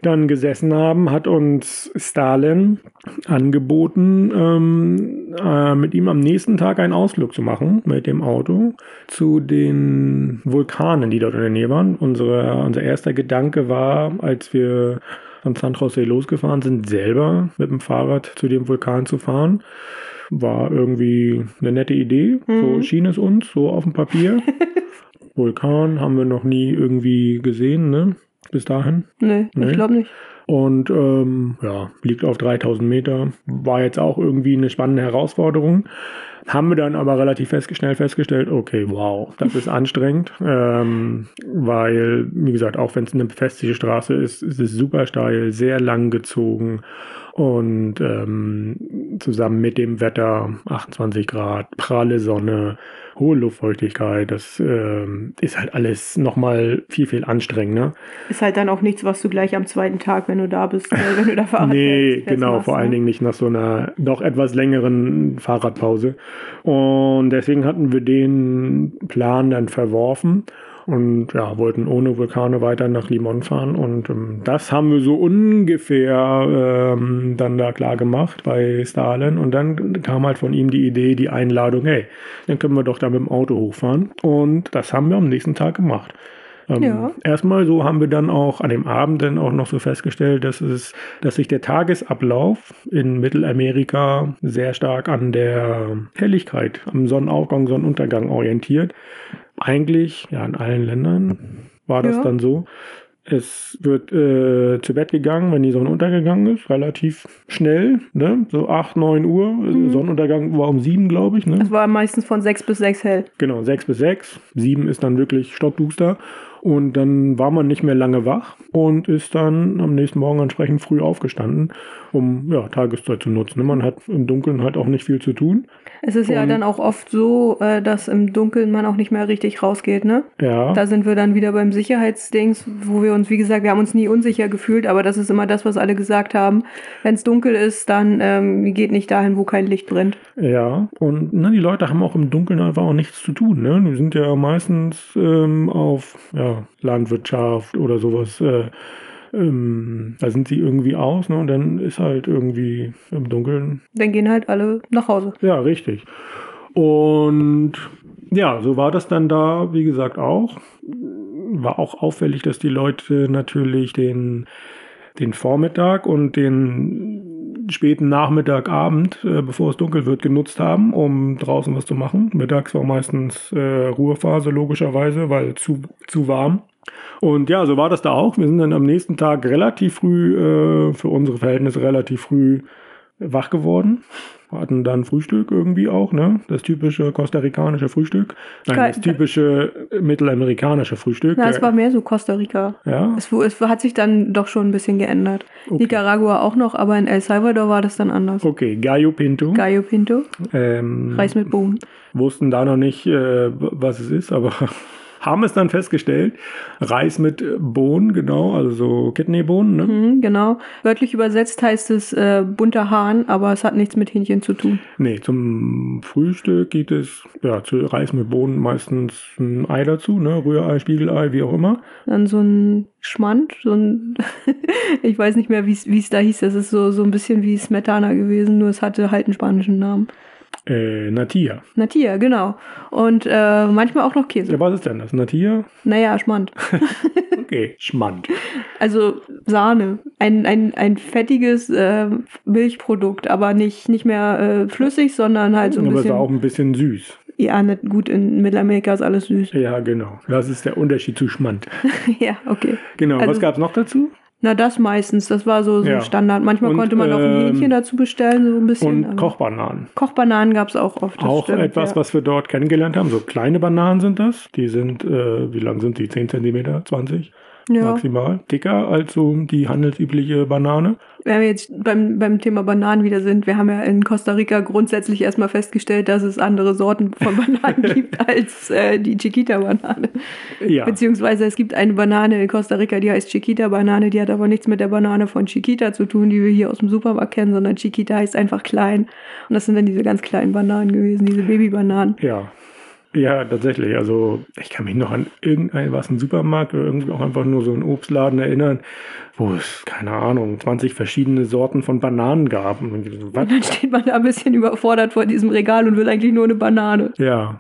dann gesessen haben, hat uns Stalin angeboten, ähm, äh, mit ihm am nächsten Tag einen Ausflug zu machen mit dem Auto zu den Vulkanen, die dort in der Nähe waren. Unsere, unser erster Gedanke war, als wir von San Jose losgefahren sind, selber mit dem Fahrrad zu dem Vulkan zu fahren. War irgendwie eine nette Idee. So Mhm. schien es uns, so auf dem Papier. Vulkan haben wir noch nie irgendwie gesehen, ne? Bis dahin. Nee, Nee. ich glaube nicht. Und ähm, ja, liegt auf 3000 Meter. War jetzt auch irgendwie eine spannende Herausforderung. Haben wir dann aber relativ fest, schnell festgestellt, okay, wow, das ist anstrengend. Ähm, weil, wie gesagt, auch wenn es eine befestigte Straße ist, ist es super steil, sehr lang gezogen. Und ähm, zusammen mit dem Wetter, 28 Grad, pralle Sonne, hohe Luftfeuchtigkeit, das ähm, ist halt alles nochmal viel, viel anstrengender. Ist halt dann auch nichts, was du gleich am zweiten Tag, wenn du da bist, äh, wenn du da Fahrrad Nee, fährst, genau, festmachst, vor allen ne? Dingen nicht nach so einer doch etwas längeren Fahrradpause. Und deswegen hatten wir den Plan dann verworfen und ja, wollten ohne Vulkane weiter nach Limon fahren. Und ähm, das haben wir so ungefähr ähm, dann da klar gemacht bei Stalin. Und dann kam halt von ihm die Idee, die Einladung, hey, dann können wir doch da mit dem Auto hochfahren. Und das haben wir am nächsten Tag gemacht. Ähm, Ja. Erstmal so haben wir dann auch an dem Abend dann auch noch so festgestellt, dass es, dass sich der Tagesablauf in Mittelamerika sehr stark an der Helligkeit, am Sonnenaufgang, Sonnenuntergang orientiert. Eigentlich, ja, in allen Ländern war das Ja. dann so. Es wird äh, zu Bett gegangen, wenn die Sonne untergegangen ist, relativ schnell, ne? so 8, 9 Uhr. Sonnenuntergang war um 7, glaube ich. Ne? Es war meistens von sechs bis sechs hell. Genau, 6 bis 6. 7 ist dann wirklich stockduster. Und dann war man nicht mehr lange wach und ist dann am nächsten Morgen entsprechend früh aufgestanden, um ja, Tageszeit zu nutzen. Man hat im Dunkeln halt auch nicht viel zu tun. Es ist ja Und- dann auch oft so, äh, dass im Dunkeln man auch nicht mehr richtig rausgeht, ne? Ja, Da sind wir dann wieder beim Sicherheitsdings, wo wir uns, wie gesagt, wir haben uns nie unsicher gefühlt, aber das ist immer das, was alle gesagt haben. Wenn es dunkel ist, dann ähm, geht nicht dahin, wo kein Licht brennt. ja. Und ne, die Leute haben auch im Dunkeln einfach auch nichts zu tun. Ne? Die sind ja meistens ähm, auf ja, Landwirtschaft oder sowas. Äh, ähm, da sind sie irgendwie aus ne? und dann ist halt irgendwie im Dunkeln Dann gehen halt alle nach Hause. Ja, richtig. Und ja, so war das dann da, wie gesagt, auch. War auch auffällig, dass die Leute natürlich den, den Vormittag und den späten Nachmittag, Abend, äh, bevor es dunkel wird, genutzt haben, um draußen was zu machen. Mittags war meistens äh, Ruhephase, logischerweise, weil zu, zu warm. Und ja, so war das da auch. Wir sind dann am nächsten Tag relativ früh, äh, für unsere Verhältnisse relativ früh wach geworden. Hatten dann Frühstück irgendwie auch, ne? Das typische costa-ricanische Frühstück. Nein, das typische mittelamerikanische Frühstück. Na, es war mehr so Costa Rica. ja, Es, es hat sich dann doch schon ein bisschen geändert. Okay. Nicaragua auch noch, aber in El Salvador war das dann anders. okay, Gallo Pinto. Gallo Pinto, ähm, Reis mit Bohnen. wussten da noch nicht, äh, was es ist, aber haben es dann festgestellt. Reis mit Bohnen, genau, also so Kidneybohnen, ne? Mhm, genau. Wörtlich übersetzt heißt es äh, bunter Hahn, aber es hat nichts mit Hähnchen zu tun. Nee, zum Frühstück gibt es ja zu Reis mit Bohnen meistens ein Ei dazu, ne? Rührei, Spiegelei, wie auch immer. Dann so ein Schmand, so ein, ich weiß nicht mehr, wie es wie es da hieß. Das ist so, so ein bisschen wie Smetana gewesen, nur es hatte halt einen spanischen Namen. Äh, Natia. Natia, genau. Und äh, manchmal auch noch Käse. Ja, was ist denn das? Natia? Naja, Schmand. Okay, Schmand. Also Sahne. Ein, ein, ein fettiges äh, Milchprodukt, aber nicht, nicht mehr äh, flüssig, sondern halt so ein Aber es bisschen. war auch ein bisschen süß. Ja, nicht gut, in Mittelamerika ist alles süß. Ja, genau. Das ist der Unterschied zu Schmand. ja, okay. Genau, Also- was gab es noch dazu? Na, das meistens. Das war so, so Ja. Standard. Manchmal Und, konnte man auch ein ähm, Hähnchen dazu bestellen, so ein bisschen. Und Kochbananen. Kochbananen gab es auch oft. das auch stimmt, etwas, ja. was wir dort kennengelernt haben. So kleine Bananen sind das. Die sind, äh, wie lang sind die? 10 cm, 20 Ja. maximal. Dicker als so die handelsübliche Banane. Wenn wir jetzt beim, beim Thema Bananen wieder sind, wir haben ja in Costa Rica grundsätzlich erstmal festgestellt, dass es andere Sorten von Bananen gibt als äh, die Chiquita-Banane. Ja. Beziehungsweise es gibt eine Banane in Costa Rica, die heißt Chiquita-Banane, die hat aber nichts mit der Banane von Chiquita zu tun, die wir hier aus dem Supermarkt kennen, sondern Chiquita heißt einfach klein. Und das sind dann diese ganz kleinen Bananen gewesen, diese Babybananen. Ja. Ja, tatsächlich. Also ich kann mich noch an irgendein, was ein Supermarkt oder irgendwie auch einfach nur so einen Obstladen erinnern, wo es, keine Ahnung, 20 verschiedene Sorten von Bananen gab. Und so, dann steht man da ein bisschen überfordert vor diesem Regal und will eigentlich nur eine Banane. Ja.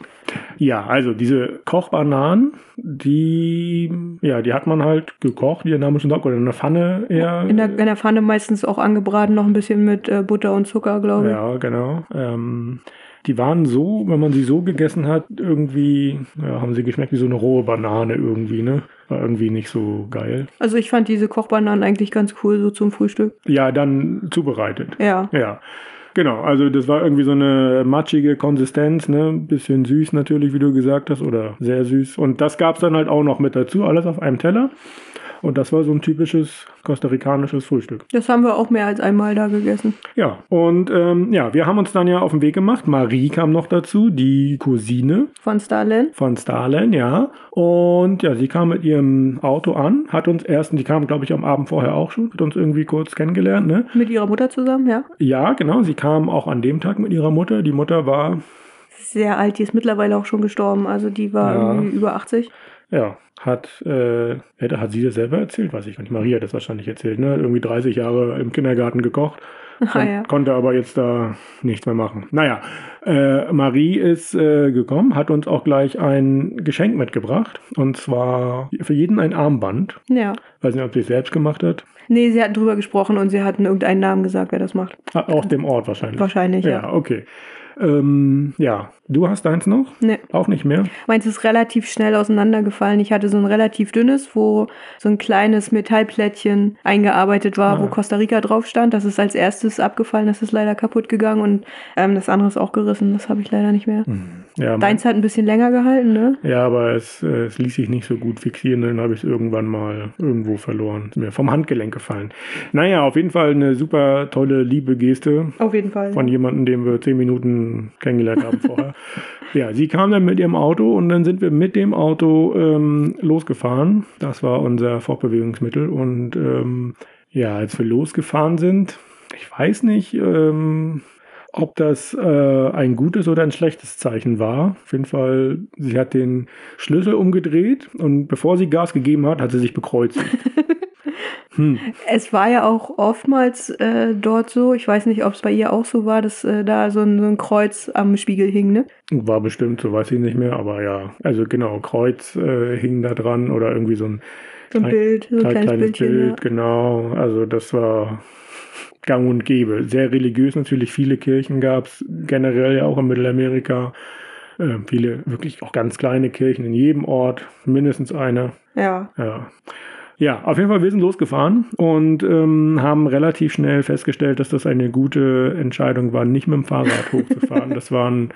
Ja, also diese Kochbananen, die, ja, die hat man halt gekocht, wie der Name schon sagt, oder in der Pfanne eher. In der, in der Pfanne meistens auch angebraten, noch ein bisschen mit äh, Butter und Zucker, glaube ich. Ja, genau. Ähm, die waren so, wenn man sie so gegessen hat, irgendwie, ja, haben sie geschmeckt wie so eine rohe Banane irgendwie, ne? War irgendwie nicht so geil. Also ich fand diese Kochbananen eigentlich ganz cool, so zum Frühstück. Ja, dann zubereitet. Ja. Ja. Genau, also das war irgendwie so eine matschige Konsistenz, ne? Bisschen süß natürlich, wie du gesagt hast, oder sehr süß. Und das gab es dann halt auch noch mit dazu, alles auf einem Teller. Und das war so ein typisches costa-ricanisches Frühstück. Das haben wir auch mehr als einmal da gegessen. Ja, und ähm, ja, wir haben uns dann ja auf den Weg gemacht. Marie kam noch dazu, die Cousine Von Starlin. von Starlen, ja. Und ja, sie kam mit ihrem Auto an, hat uns erst, die kam, glaube ich, am Abend vorher auch schon, hat uns irgendwie kurz kennengelernt, ne? Mit ihrer Mutter zusammen, ja. Ja, genau, sie kam auch an dem Tag mit ihrer Mutter. Die Mutter war, Sehr alt, die ist mittlerweile auch schon gestorben. Also die war Ja. irgendwie über 80. ja, hat, äh, hat sie das selber erzählt? Weiß ich gar nicht. Maria hat das wahrscheinlich erzählt, ne? Irgendwie 30 Jahre im Kindergarten gekocht. Ah, ja. Konnte aber jetzt da nichts mehr machen. Naja, äh, Marie ist äh, gekommen, hat uns auch gleich ein Geschenk mitgebracht. Und zwar für jeden ein Armband. Ja. Weiß nicht, ob sie es selbst gemacht hat. Nee, sie hatten drüber gesprochen und sie hatten irgendeinen Namen gesagt, wer das macht. Ah, Auch dem Ort wahrscheinlich. Wahrscheinlich, ja. Ja, okay. Ähm, ja, du hast deins noch? Nee. Auch nicht mehr? Meins ist relativ schnell auseinandergefallen. Ich hatte so ein relativ dünnes, wo so ein kleines Metallplättchen eingearbeitet war, Ah. wo Costa Rica drauf stand. Das ist als erstes abgefallen, das ist leider kaputt gegangen und ähm, das andere ist auch gerissen. Das habe ich leider nicht mehr. Ja, Deins hat ein bisschen länger gehalten, ne? ja aber es, äh, es ließ sich nicht so gut fixieren. Dann habe ich es irgendwann mal irgendwo verloren. Ist mir vom Handgelenk gefallen. Naja, auf jeden Fall eine super tolle, liebe Geste Auf jeden Fall. von jemandem, den wir zehn Minuten kennengelernt haben vorher. Ja, sie kam dann mit ihrem Auto und dann sind wir mit dem Auto ähm, losgefahren. Das war unser Fortbewegungsmittel. Und ähm, ja, als wir losgefahren sind, ich weiß nicht, ähm, ob das äh, ein gutes oder ein schlechtes Zeichen war. Auf jeden Fall, sie hat den Schlüssel umgedreht und bevor sie Gas gegeben hat, hat sie sich bekreuzigt. hm. Es war ja auch oftmals äh, dort so, ich weiß nicht, ob es bei ihr auch so war, dass äh, da so ein, so ein Kreuz am Spiegel hing, ne? War bestimmt, so weiß ich nicht mehr, aber ja, also genau, Kreuz äh, hing da dran oder irgendwie so ein So ein Bild, so ein kleines, kleines. Bild, genau. Also das war gang und gäbe. Sehr religiös natürlich, viele Kirchen gab es generell ja auch in Mittelamerika. Äh, viele wirklich auch ganz kleine Kirchen in jedem Ort, mindestens eine. Ja. Ja. Ja, auf jeden Fall, wir sind losgefahren und ähm, haben relativ schnell festgestellt, dass das eine gute Entscheidung war, nicht mit dem Fahrrad hochzufahren. Das waren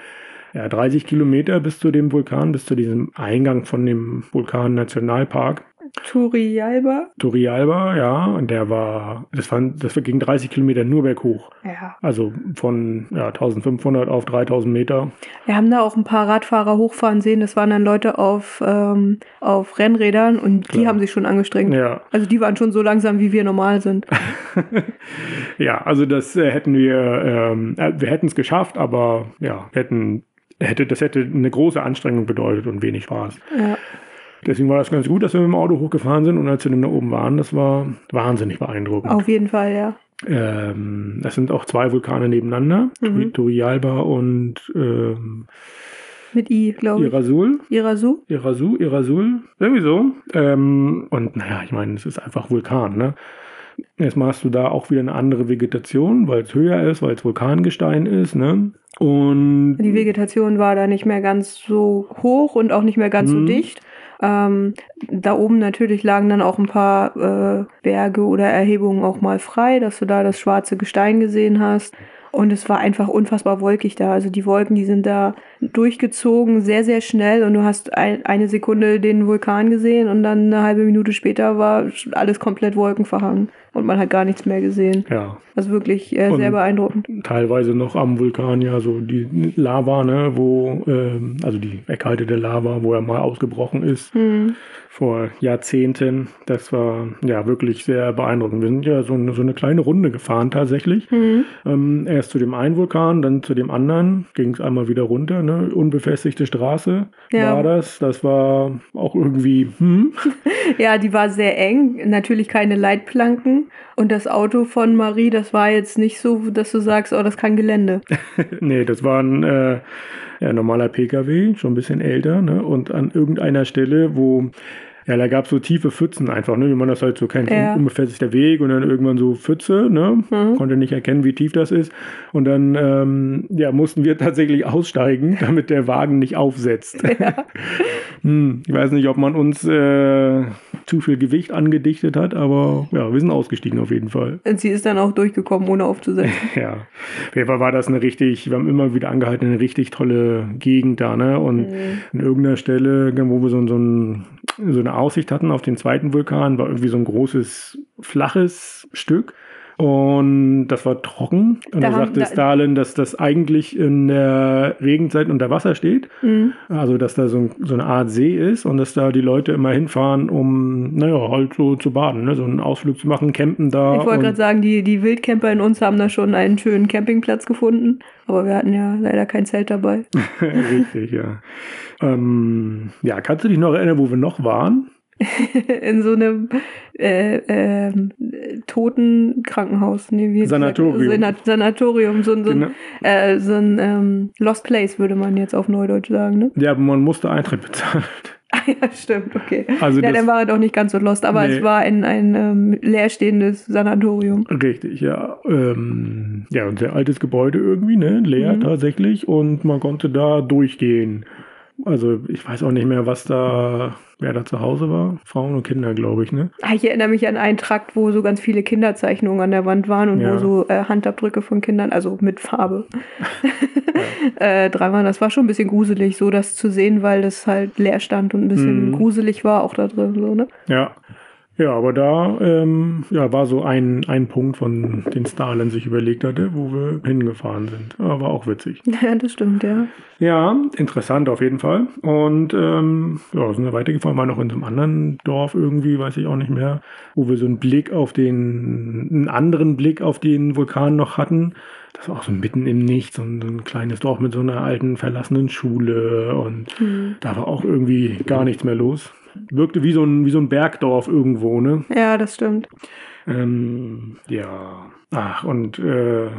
ja, 30 Kilometer bis zu dem Vulkan, bis zu diesem Eingang von dem Vulkan Nationalpark. Turrialba. Turrialba, ja, und der war, das war, das ging 30 Kilometer nur berghoch. Ja. Also von ja, 1500 auf 3000 Meter. Wir haben da auch ein paar Radfahrer hochfahren sehen. Das waren dann Leute auf, ähm, auf Rennrädern und die Klar. haben sich schon angestrengt. Ja, Also die waren schon so langsam, wie wir normal sind. ja, also das äh, hätten wir, ähm, äh, wir hätten es geschafft, aber ja, hätten, hätte, das hätte eine große Anstrengung bedeutet und wenig Spaß. Ja. Deswegen war das ganz gut, dass wir mit dem Auto hochgefahren sind und als wir dann da oben waren, das war wahnsinnig beeindruckend. Auf jeden Fall, ja. Ähm, das sind auch zwei Vulkane nebeneinander, Mhm. Turrialba und ähm, Mit I, glaube ich. Irasul. Irasu. Irasu, Irasul, irgendwie so. Ähm, und naja, ich meine, es ist einfach Vulkan, ne? Erstmal hast du da auch wieder eine andere Vegetation, weil es höher ist, weil es Vulkangestein ist, ne? Und Die Vegetation war da nicht mehr ganz so hoch und auch nicht mehr ganz so Mhm. dicht. Ähm, da oben natürlich lagen dann auch ein paar äh, Berge oder Erhebungen auch mal frei, dass du da das schwarze Gestein gesehen hast. Und es war einfach unfassbar wolkig da. Also die Wolken, die sind da durchgezogen, sehr, sehr schnell. Und du hast ein, eine Sekunde den Vulkan gesehen und dann eine halbe Minute später war alles komplett wolkenverhangen. Und man hat gar nichts mehr gesehen. ja, Also wirklich äh, sehr Und- beeindruckend. teilweise noch am Vulkan ja so die Lava, ne, wo, ähm, also die erkaltete Lava, wo er mal ausgebrochen ist Hm. vor Jahrzehnten. Das war ja wirklich sehr beeindruckend. Wir sind ja so eine, so eine kleine Runde gefahren tatsächlich. Hm. Ähm, erst zu dem einen Vulkan, dann zu dem anderen, ging es einmal wieder runter, ne? Unbefestigte Straße Ja. war das. Das war auch irgendwie, hm, Ja, die war sehr eng, natürlich keine Leitplanken. Und das Auto von Marie, das war jetzt nicht so, dass du sagst, oh, das kann Gelände. nee, das war ein äh, ja, normaler PKW, schon ein bisschen älter, ne? Und an irgendeiner Stelle, wo ja, da gab es so tiefe Pfützen einfach, ne, wie man das halt so kennt. Ja. Un- Unbefestigter Weg und dann irgendwann so Pfütze, ne? Mhm. Konnte nicht erkennen, wie tief das ist. Und dann ähm, ja, mussten wir tatsächlich aussteigen, damit der Wagen nicht aufsetzt. hm, ich weiß nicht, ob man uns äh, zu viel Gewicht angedichtet hat, aber ja, wir sind ausgestiegen auf jeden Fall. Und sie ist dann auch durchgekommen, ohne aufzusetzen. Ja, auf jeden Fall war das eine richtig, wir haben immer wieder angehalten, eine richtig tolle Gegend da, ne? Und an irgendeiner Stelle, wo wir so, so, ein, so eine Aussicht hatten auf den zweiten Vulkan, war irgendwie so ein großes, flaches Stück. Und das war trocken. Und Da da, sagte da- Stalin, dass das eigentlich in der Regenzeit unter Wasser steht. Mhm. Also, dass da so, ein, so eine Art See ist und dass da die Leute immer hinfahren, um, naja, halt so zu baden, ne? so einen Ausflug zu machen, campen da. Ich wollte gerade sagen, die, die Wildcamper in uns haben da schon einen schönen Campingplatz gefunden. Aber wir hatten ja leider kein Zelt dabei. Richtig, ja. Ähm, ja, kannst du dich noch erinnern, wo wir noch waren? in so einem äh, äh, toten Krankenhaus. Nee, wie Sanatorium. Sanat Sanatorium. So, ein- so, ein, Genau. äh, so ein ähm, Lost Place, würde man jetzt auf Neudeutsch sagen. Ne? Ja, aber man musste Eintritt bezahlen. Ah ja, stimmt, okay. Also ja, das- dann war er doch nicht ganz so lost, aber Nee. es war ein, ein ähm, leerstehendes Sanatorium. Richtig, ja. Ähm, ja, ein sehr altes Gebäude irgendwie, ne? Leer Mhm. tatsächlich. Und man konnte da durchgehen. Also ich weiß auch nicht mehr, was da, wer da zu Hause war. Frauen und Kinder, glaube ich, ne? Ah, Ich erinnere mich an einen Trakt, wo so ganz viele Kinderzeichnungen an der Wand waren und Ja. wo so äh, Handabdrücke von Kindern, also mit Farbe, äh, dran waren. Das war schon ein bisschen gruselig, so das zu sehen, weil das halt leer stand und ein bisschen Mhm. gruselig war auch da drin. So, ne? Ja. Ja, aber da ähm, ja, war so ein, ein Punkt, von den Stalin sich überlegt hatte, wo wir hingefahren sind. War auch witzig. Ja, das stimmt, ja. Ja, interessant auf jeden Fall. Und ähm, ja, sind wir weitergefahren, waren noch in so einem anderen Dorf irgendwie, weiß ich auch nicht mehr, wo wir so einen Blick auf den, einen anderen Blick auf den Vulkan noch hatten. Das war auch so mitten im Nichts, so ein, so ein kleines Dorf mit so einer alten verlassenen Schule und da war auch irgendwie gar nichts mehr los. Wirkte wie so ein, wie so ein Bergdorf irgendwo, ne? Ja, das stimmt. Ähm, ja. Ach, und äh,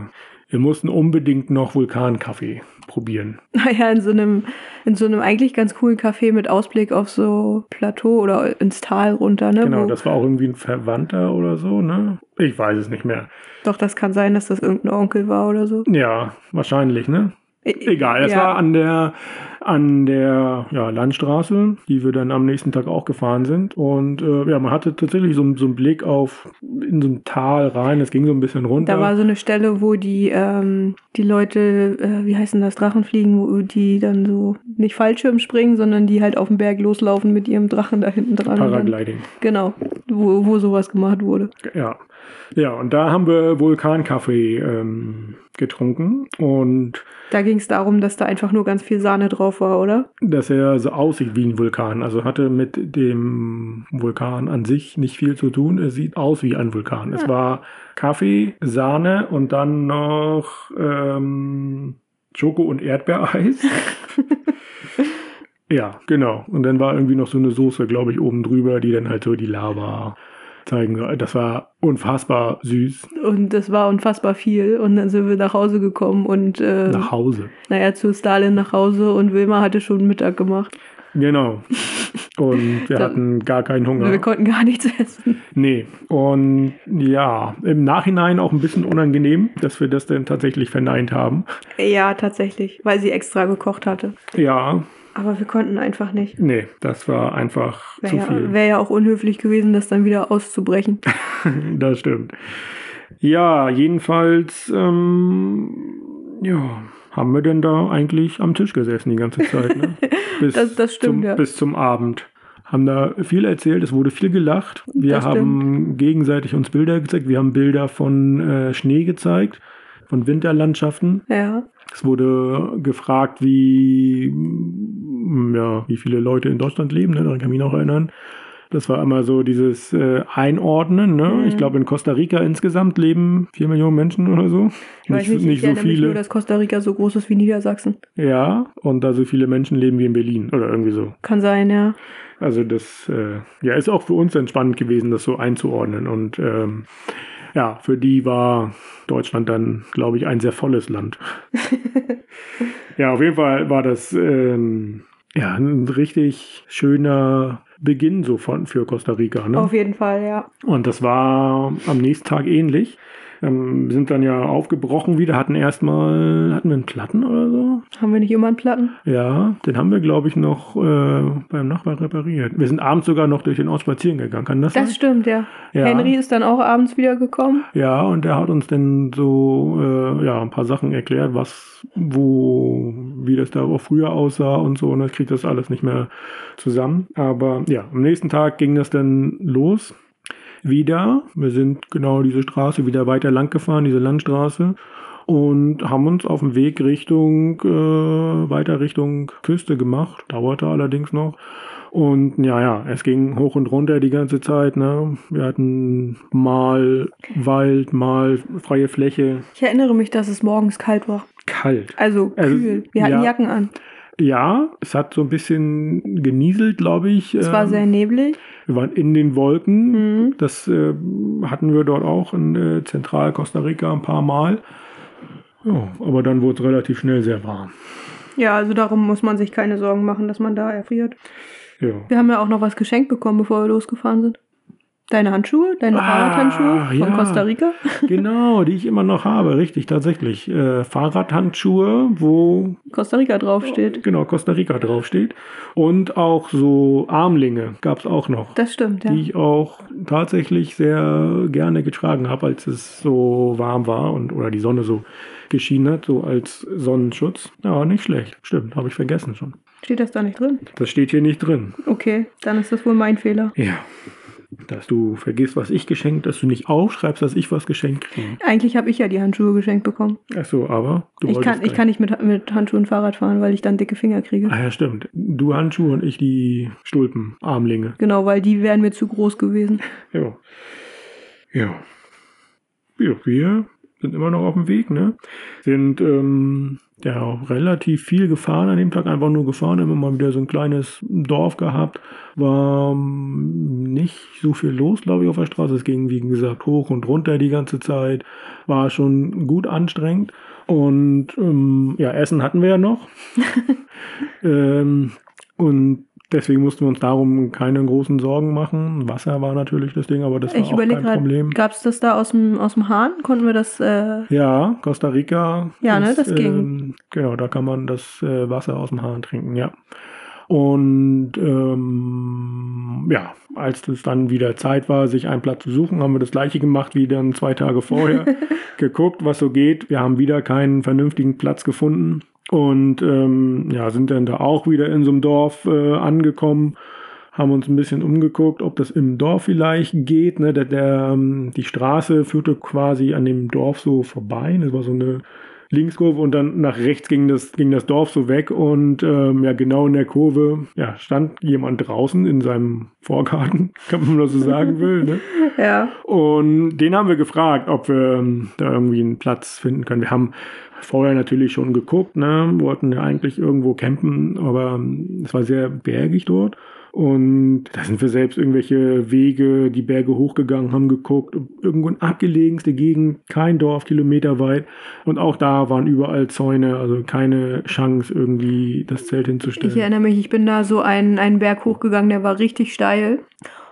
wir mussten unbedingt noch Vulkankaffee probieren. Naja, in so einem, in so einem eigentlich ganz coolen Café mit Ausblick auf so Plateau oder ins Tal runter, ne? Genau, wo, das war auch irgendwie ein Verwandter oder so, ne? Ich weiß es nicht mehr. doch, das kann sein, dass das irgendein Onkel war oder so. Ja, wahrscheinlich, ne? Egal, es Ja. war an der, an der ja, Landstraße, die wir dann am nächsten Tag auch gefahren sind. Und äh, ja, man hatte tatsächlich so, so einen Blick auf in so ein Tal rein. Es ging so ein bisschen runter. Da war so eine Stelle, wo die, ähm, die Leute, äh, wie heißen das, Drachenfliegen, wo die dann so nicht Fallschirm springen, sondern die halt auf den Berg loslaufen mit ihrem Drachen da hinten dran. Und dann- Paragliding. Genau, wo, wo sowas gemacht wurde. Ja. Ja, und da haben wir Vulkankaffee ähm, getrunken und Da ging es darum, dass da einfach nur ganz viel Sahne drauf war, oder? dass er so aussieht wie ein Vulkan. Also hatte mit dem Vulkan an sich nicht viel zu tun. Er sieht aus wie ein Vulkan. Es war Kaffee, Sahne und dann noch ähm, Schoko- und Erdbeereis. ja, genau. Und dann war irgendwie noch so eine Soße, glaube ich, oben drüber, die dann halt so die Lava zeigen soll. Das war unfassbar süß. Und das war unfassbar viel. Und dann sind wir nach Hause gekommen und, äh, Nach Hause. naja, zu Stalin nach Hause und Wilma hatte schon Mittag gemacht. Genau. Und wir Dann- hatten gar keinen Hunger. Wir konnten gar nichts essen. Nee. Und ja, im Nachhinein auch ein bisschen unangenehm, dass wir das denn tatsächlich verneint haben. Ja, tatsächlich, weil sie extra gekocht hatte. Ja, Aber wir konnten einfach nicht. nee, das war einfach Wäre zu ja, viel. wär ja auch unhöflich gewesen, das dann wieder auszubrechen. das stimmt. Ja, jedenfalls, ähm, ja, haben wir denn da eigentlich am Tisch gesessen die ganze Zeit. Ne? Bis Das- das stimmt, zum, ja. Bis zum Abend. Haben da viel erzählt, es wurde viel gelacht. Wir Das haben gegenseitig uns Bilder gezeigt. Wir haben Bilder von äh, Schnee gezeigt, von Winterlandschaften. Ja. Es wurde gefragt, wie, ja, wie viele Leute in Deutschland leben, ne? daran kann ich mich noch erinnern. Das war immer so dieses äh, Einordnen. Ne? Mhm. Ich glaube, in Costa Rica insgesamt leben vier Millionen Menschen oder so. Ich weiß nicht, ich so erinnere mich viele. nur, dass Costa Rica so groß ist wie Niedersachsen. ja, und da so viele Menschen leben wie in Berlin oder irgendwie so. Kann sein, ja. Also das äh, ja, ist auch für uns entspannend gewesen, das so einzuordnen. Und ähm, ja, für die war Deutschland dann, glaube ich, ein sehr volles Land. ja, auf jeden Fall war das ähm, ja, ein richtig schöner Beginn so von, für Costa Rica. Ne? Auf jeden Fall, ja. Und das war am nächsten Tag ähnlich. Ähm, sind dann ja aufgebrochen wieder, hatten erstmal, hatten wir einen Platten oder so? Haben wir nicht immer einen Platten? Ja, den haben wir, glaube ich, noch äh, beim Nachbar repariert. Wir sind abends sogar noch durch den Ort spazieren gegangen, kann das, Das sein? stimmt, ja. Ja. Henry ist dann auch abends wiedergekommen. Ja, und der hat uns dann so äh, ja, ein paar Sachen erklärt, was, wo, wie das da auch früher aussah und so. Und ich kriege das alles nicht mehr zusammen. Aber ja, am nächsten Tag ging das dann los. Wieder. Wir sind genau diese Straße wieder weiter lang gefahren, diese Landstraße. Und haben uns auf dem Weg Richtung, äh, weiter Richtung Küste gemacht. Dauerte allerdings noch. Und ja, ja, es ging hoch und runter die ganze Zeit. Ne? Wir hatten mal Wald, mal freie Fläche. Ich erinnere mich, dass es morgens kalt war. Kalt. Also Also, kühl. Wir hatten ja. Jacken an. Ja, es hat so ein bisschen genieselt, glaube ich. Es war Ähm, sehr neblig. Wir waren in den Wolken. Mhm. Das äh, hatten wir dort auch in äh, Zentral-Costa Rica ein paar Mal. Ja, aber dann wurde es relativ schnell sehr warm. Ja, also darum muss man sich keine Sorgen machen, dass man da erfriert. Ja. Wir haben ja auch noch was geschenkt bekommen, bevor wir losgefahren sind. Deine Handschuhe, deine Ah, Fahrradhandschuhe von ja. Costa Rica. genau, die ich immer noch habe, richtig, tatsächlich. Äh, Fahrradhandschuhe, wo Costa Rica draufsteht. genau Costa Rica draufsteht. Und auch so Armlinge gab es auch noch. Das stimmt, ja. die ich auch tatsächlich sehr gerne getragen habe, als es so warm war und oder die Sonne so geschienen hat, so als Sonnenschutz. Ja, nicht schlecht. Stimmt, habe ich vergessen schon. Steht das da nicht drin? Das steht hier nicht drin. Okay, dann ist das wohl mein Fehler. Ja. Dass du vergisst, was ich geschenkt, dass du nicht aufschreibst, dass ich was geschenkt kriege. Eigentlich habe ich ja die Handschuhe geschenkt bekommen. Ach so, aber du Ich kann, ich kann nicht mit, mit Handschuhen Fahrrad fahren, weil ich dann dicke Finger kriege. Ah ja, stimmt. Du Handschuhe und ich die Stulpen, Armlinge. Genau, weil die wären mir zu groß gewesen. Ja. Ja. Ja, wir sind immer noch auf dem Weg, ne? Sind ähm, ja auch relativ viel gefahren an dem Tag, einfach nur gefahren, immer mal wieder so ein kleines Dorf gehabt. War ähm, nicht so viel los, glaube ich, auf der Straße. Es ging, wie gesagt, hoch und runter die ganze Zeit. War schon gut anstrengend. Und ähm, ja, Essen hatten wir ja noch. ähm, und Deswegen mussten wir uns darum keine großen Sorgen machen. Wasser war natürlich das Ding, aber das war Ich auch überlege kein Problem. gerade, gab es das da aus dem, aus dem Hahn? Konnten wir das, äh, Ja, Costa Rica. Ja, ne, ist, das ging. Ähm, genau, da kann man das äh, Wasser aus dem Hahn trinken, ja. Und ähm, ja, als es dann wieder Zeit war, sich einen Platz zu suchen, haben wir das gleiche gemacht wie dann zwei Tage vorher. geguckt, was so geht. Wir haben wieder keinen vernünftigen Platz gefunden und ähm, ja, sind dann da auch wieder in so einem Dorf äh, angekommen haben uns ein bisschen umgeguckt, ob das im Dorf vielleicht geht. Ne? Der, der, ähm, die Straße führte quasi an dem Dorf so vorbei. Das war so eine Linkskurve und dann nach rechts ging das, ging das Dorf so weg und ähm, ja, genau in der Kurve ja, stand jemand draußen in seinem Vorgarten, kann man das so sagen will. Ne? ja. Und den haben wir gefragt, ob wir ähm, da irgendwie einen Platz finden können. Wir haben vorher natürlich schon geguckt, ne? wollten ja eigentlich irgendwo campen, aber es war sehr bergig dort. Und da sind wir selbst irgendwelche Wege, die Berge hochgegangen, haben geguckt, irgendwo in abgelegenste Gegend, kein Dorf, kilometerweit. Und auch da waren überall Zäune, also keine Chance, irgendwie das Zelt hinzustellen. Ich erinnere mich, ich bin da so einen, einen Berg hochgegangen, der war richtig steil.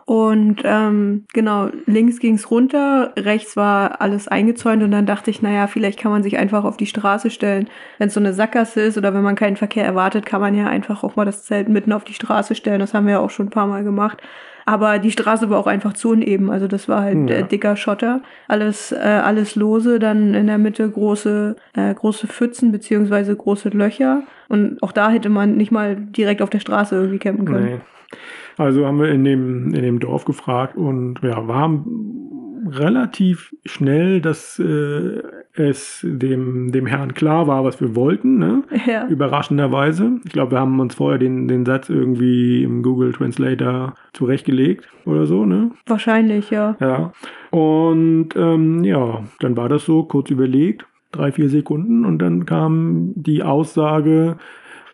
Und ähm, genau, links ging's runter, rechts war alles eingezäunt und dann dachte ich, naja, vielleicht kann man sich einfach auf die Straße stellen. Wenn es so eine Sackgasse ist oder wenn man keinen Verkehr erwartet, kann man ja einfach auch mal das Zelt mitten auf die Straße stellen. Das haben wir ja auch schon ein paar Mal gemacht. Aber die Straße war auch einfach zu uneben. Also das war halt Ja. äh, dicker Schotter. Alles, äh, alles lose, dann in der Mitte große, äh, große Pfützen beziehungsweise große Löcher. Und auch da hätte man nicht mal direkt auf der Straße irgendwie campen können. Nee. Also haben wir in dem, in dem Dorf gefragt und ja, war relativ schnell, dass äh, es dem, dem Herrn klar war, was wir wollten. Ne? Ja. Überraschenderweise. Ich glaube, wir haben uns vorher den, den Satz irgendwie im Google Translator zurechtgelegt oder so, ne? Wahrscheinlich, ja. Ja. Und ähm, ja, dann war das so, kurz überlegt, drei, vier Sekunden und dann kam die Aussage,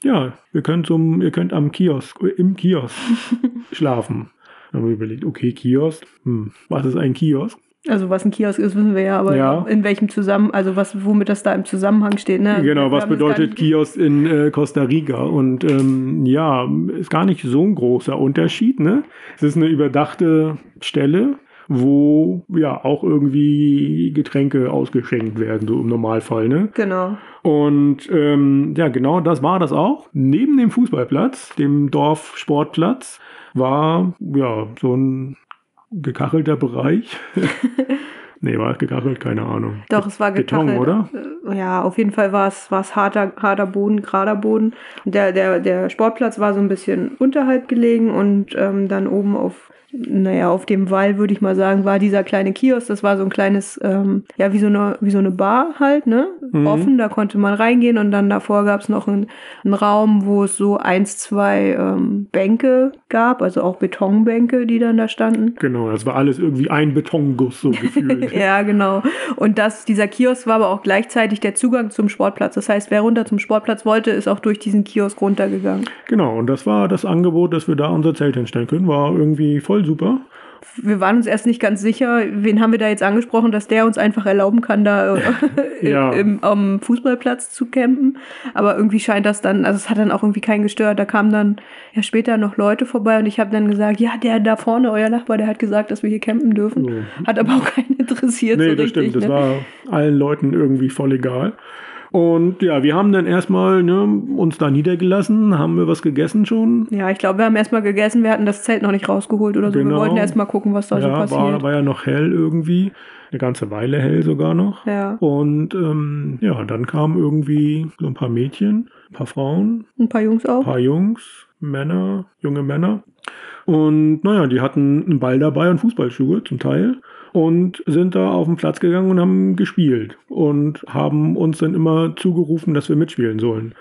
ja, wir könnt zum, ihr könnt am Kiosk, im Kiosk schlafen. Dann haben wir überlegt, okay, Kiosk, hm, was ist ein Kiosk? Also was ein Kiosk ist, wissen wir ja, aber Ja. in welchem Zusammen, also was, womit das da im Zusammenhang steht, ne? Genau, Wir was bedeutet Kiosk in äh, Costa Rica? Und ähm, ja, ist gar nicht so ein großer Unterschied. Ne? Es ist eine überdachte Stelle, wo ja auch irgendwie Getränke ausgeschenkt werden, so im Normalfall. Ne? Genau. Und ähm, ja, genau das war das auch. Neben dem Fußballplatz, dem Dorfsportplatz, war ja so ein gekachelter Bereich. nee, war es gekachelt? Keine Ahnung. Doch, es war Beton, gekachelt. oder? Äh, Ja, auf jeden Fall war es, war es harter, harter Boden, gerader Boden. Der, der, der Sportplatz war so ein bisschen unterhalb gelegen und ähm, dann oben auf, naja, auf dem Wall, würde ich mal sagen, war dieser kleine Kiosk. Das war so ein kleines, ähm, ja, wie so eine, wie so eine Bar halt, ne? Mhm. Offen, da konnte man reingehen und dann davor gab es noch einen, einen Raum, wo es so eins, zwei ähm, Bänke gab, also auch Betonbänke, die dann da standen. Genau, das war alles irgendwie ein Betonguss so gefühlt. Ja, genau. Und das, dieser Kiosk war aber auch gleichzeitig der Zugang zum Sportplatz. Das heißt, wer runter zum Sportplatz wollte, ist auch durch diesen Kiosk runtergegangen. genau, und das war das Angebot, dass wir da unser Zelt hinstellen können. War irgendwie voll super. Wir waren uns erst nicht ganz sicher, wen haben wir da jetzt angesprochen, dass der uns einfach erlauben kann, da äh, Ja. im, am Fußballplatz zu campen. Aber irgendwie scheint das dann, also es hat dann auch irgendwie keinen gestört. Da kamen dann ja später noch Leute vorbei und ich habe dann gesagt, ja, der da vorne, euer Nachbar, der hat gesagt, dass wir hier campen dürfen. So. Hat aber auch keinen interessiert Nee, so das richtig. stimmt. Das ne? war allen Leuten irgendwie voll egal. Und ja, wir haben dann erstmal ne, uns da niedergelassen, haben wir was gegessen schon. Ja, ich glaube, wir haben erstmal gegessen, wir hatten das Zelt noch nicht rausgeholt oder so. Genau. Wir wollten erstmal gucken, was da so ja, passiert. war, war ja noch hell irgendwie. Eine ganze Weile hell sogar noch. Ja, Und ähm, ja, dann kamen irgendwie so ein paar Mädchen, ein paar Frauen, ein paar Jungs ein auch. paar Jungs, Männer, junge Männer. Und naja, die hatten einen Ball dabei und Fußballschuhe zum Teil und sind da auf den Platz gegangen und haben gespielt und haben uns dann immer zugerufen, dass wir mitspielen sollen.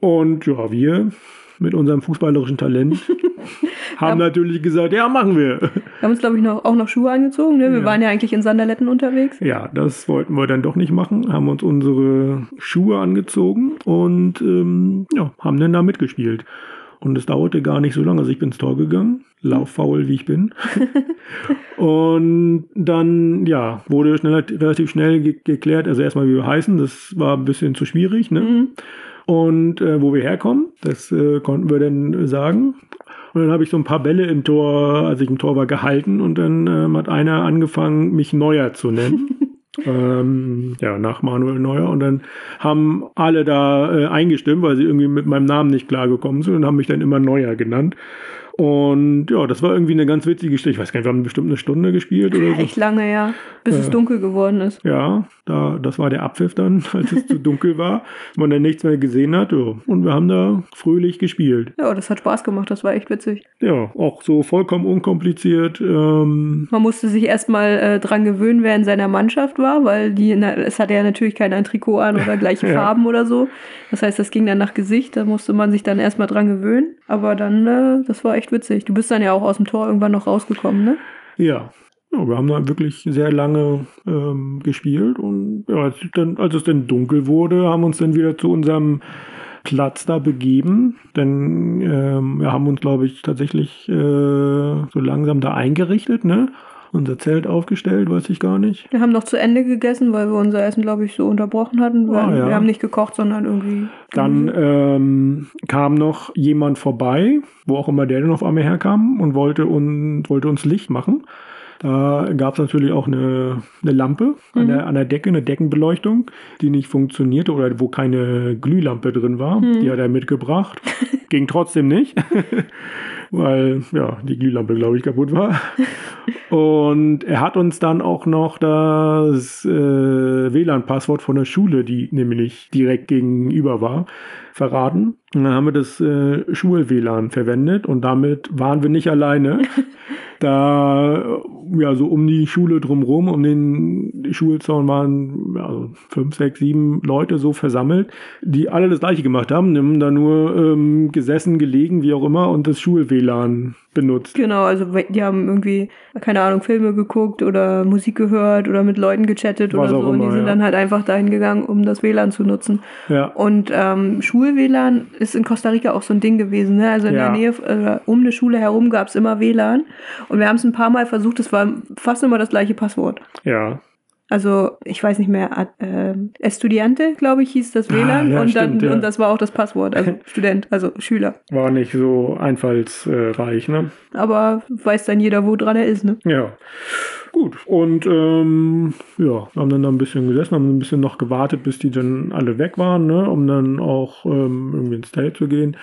Und ja, wir mit unserem fußballerischen Talent haben natürlich gesagt, ja, machen wir. Wir haben uns, glaube ich, noch, auch noch Schuhe angezogen. Ne? Wir Ja. waren ja eigentlich in Sandaletten unterwegs. Ja, das wollten wir dann doch nicht machen, haben uns unsere Schuhe angezogen und ähm, ja, haben dann da mitgespielt. Und es dauerte gar nicht so lange. Also ich bin ins Tor gegangen, lauffaul wie ich bin. und dann, ja, wurde schnell, relativ schnell ge geklärt, also erstmal wie wir heißen, das war ein bisschen zu schwierig, ne? Mhm. und äh, wo wir herkommen. Das äh, konnten wir dann sagen. Und dann habe ich so ein paar Bälle im Tor, als ich im Tor war, gehalten und dann ähm, hat einer angefangen, mich Neuer zu nennen. ähm, ja, nach Manuel Neuer. Und dann haben alle da äh, eingestimmt, weil sie irgendwie mit meinem Namen nicht klargekommen sind und haben mich dann immer Neuer genannt. Und ja, das war irgendwie eine ganz witzige Geschichte. Ich weiß gar nicht, wir haben bestimmt eine Stunde gespielt oder so. Echt lange, ja. Bis Ja. es dunkel geworden ist. Ja, da, das war der Abpfiff dann, als es zu dunkel war, man dann nichts mehr gesehen hat. Ja. Und wir haben da fröhlich gespielt. Ja, das hat Spaß gemacht, das war echt witzig. Ja, auch so vollkommen unkompliziert. Ähm, Man musste sich erstmal äh, dran gewöhnen, wer in seiner Mannschaft war, weil die, na, es hatte ja natürlich keiner ein Trikot an oder gleiche Ja. Farben oder so. Das heißt, das ging dann nach Gesicht, da musste man sich dann erstmal dran gewöhnen. Aber dann, äh, das war echt witzig. Du bist dann ja auch aus dem Tor irgendwann noch rausgekommen, ne? ja. Ja, wir haben da wirklich sehr lange ähm, gespielt. Und ja, als, es dann, als es dann dunkel wurde, haben wir uns dann wieder zu unserem Platz da begeben. Denn ähm, wir haben uns, glaube ich, tatsächlich äh, so langsam da eingerichtet, ne? Unser Zelt aufgestellt, weiß ich gar nicht. Wir haben noch zu Ende gegessen, weil wir unser Essen, glaube ich, so unterbrochen hatten. Wir, Ah, ja. wir haben nicht gekocht, sondern irgendwie. Dann ähm, kam noch jemand vorbei, wo auch immer der denn auf einmal herkam und wollte, un wollte uns Licht machen. Da gab es natürlich auch eine, eine Lampe an, Mhm. der, an der Decke, eine Deckenbeleuchtung, die nicht funktionierte oder wo keine Glühlampe drin war. Mhm. Die hat er mitgebracht. Ging trotzdem nicht, weil ja die Glühlampe, glaube ich, kaputt war. Und er hat uns dann auch noch das äh, WLAN-Passwort von der Schule, die nämlich direkt gegenüber war, verraten. Und dann haben wir das äh, Schul-WLAN verwendet und damit waren wir nicht alleine. da ja so um die Schule drumherum, um den Schulzaun waren also fünf, sechs, sieben Leute so versammelt, die alle das gleiche gemacht haben, haben da nur ähm, gesessen, gelegen, wie auch immer und das Schul-WLAN benutzt. Genau, also die haben irgendwie, keine Ahnung, Filme geguckt oder Musik gehört oder mit Leuten gechattet Was oder so. und die immer, sind ja. dann halt einfach dahin gegangen, um das WLAN zu nutzen. Ja. Und ähm, Schul-WLAN ist in Costa Rica auch so ein Ding gewesen. Ne? Also in Ja. der Nähe, äh, um eine Schule herum gab es immer WLAN. Und wir haben es ein paar Mal versucht, es war fast immer das gleiche Passwort. Ja. Also, ich weiß nicht mehr, ähm, Estudiante, glaube ich, hieß das WLAN. Ah, ja, und, dann, stimmt, ja. und das war auch das Passwort, also Student, also Schüler. War nicht so einfallsreich, ne? Aber weiß dann jeder, wo dran er ist, ne? Ja. Gut. Und ähm, ja, haben dann da ein bisschen gesessen, haben ein bisschen noch gewartet, bis die dann alle weg waren, ne? um dann auch ähm, irgendwie ins Zelt zu gehen.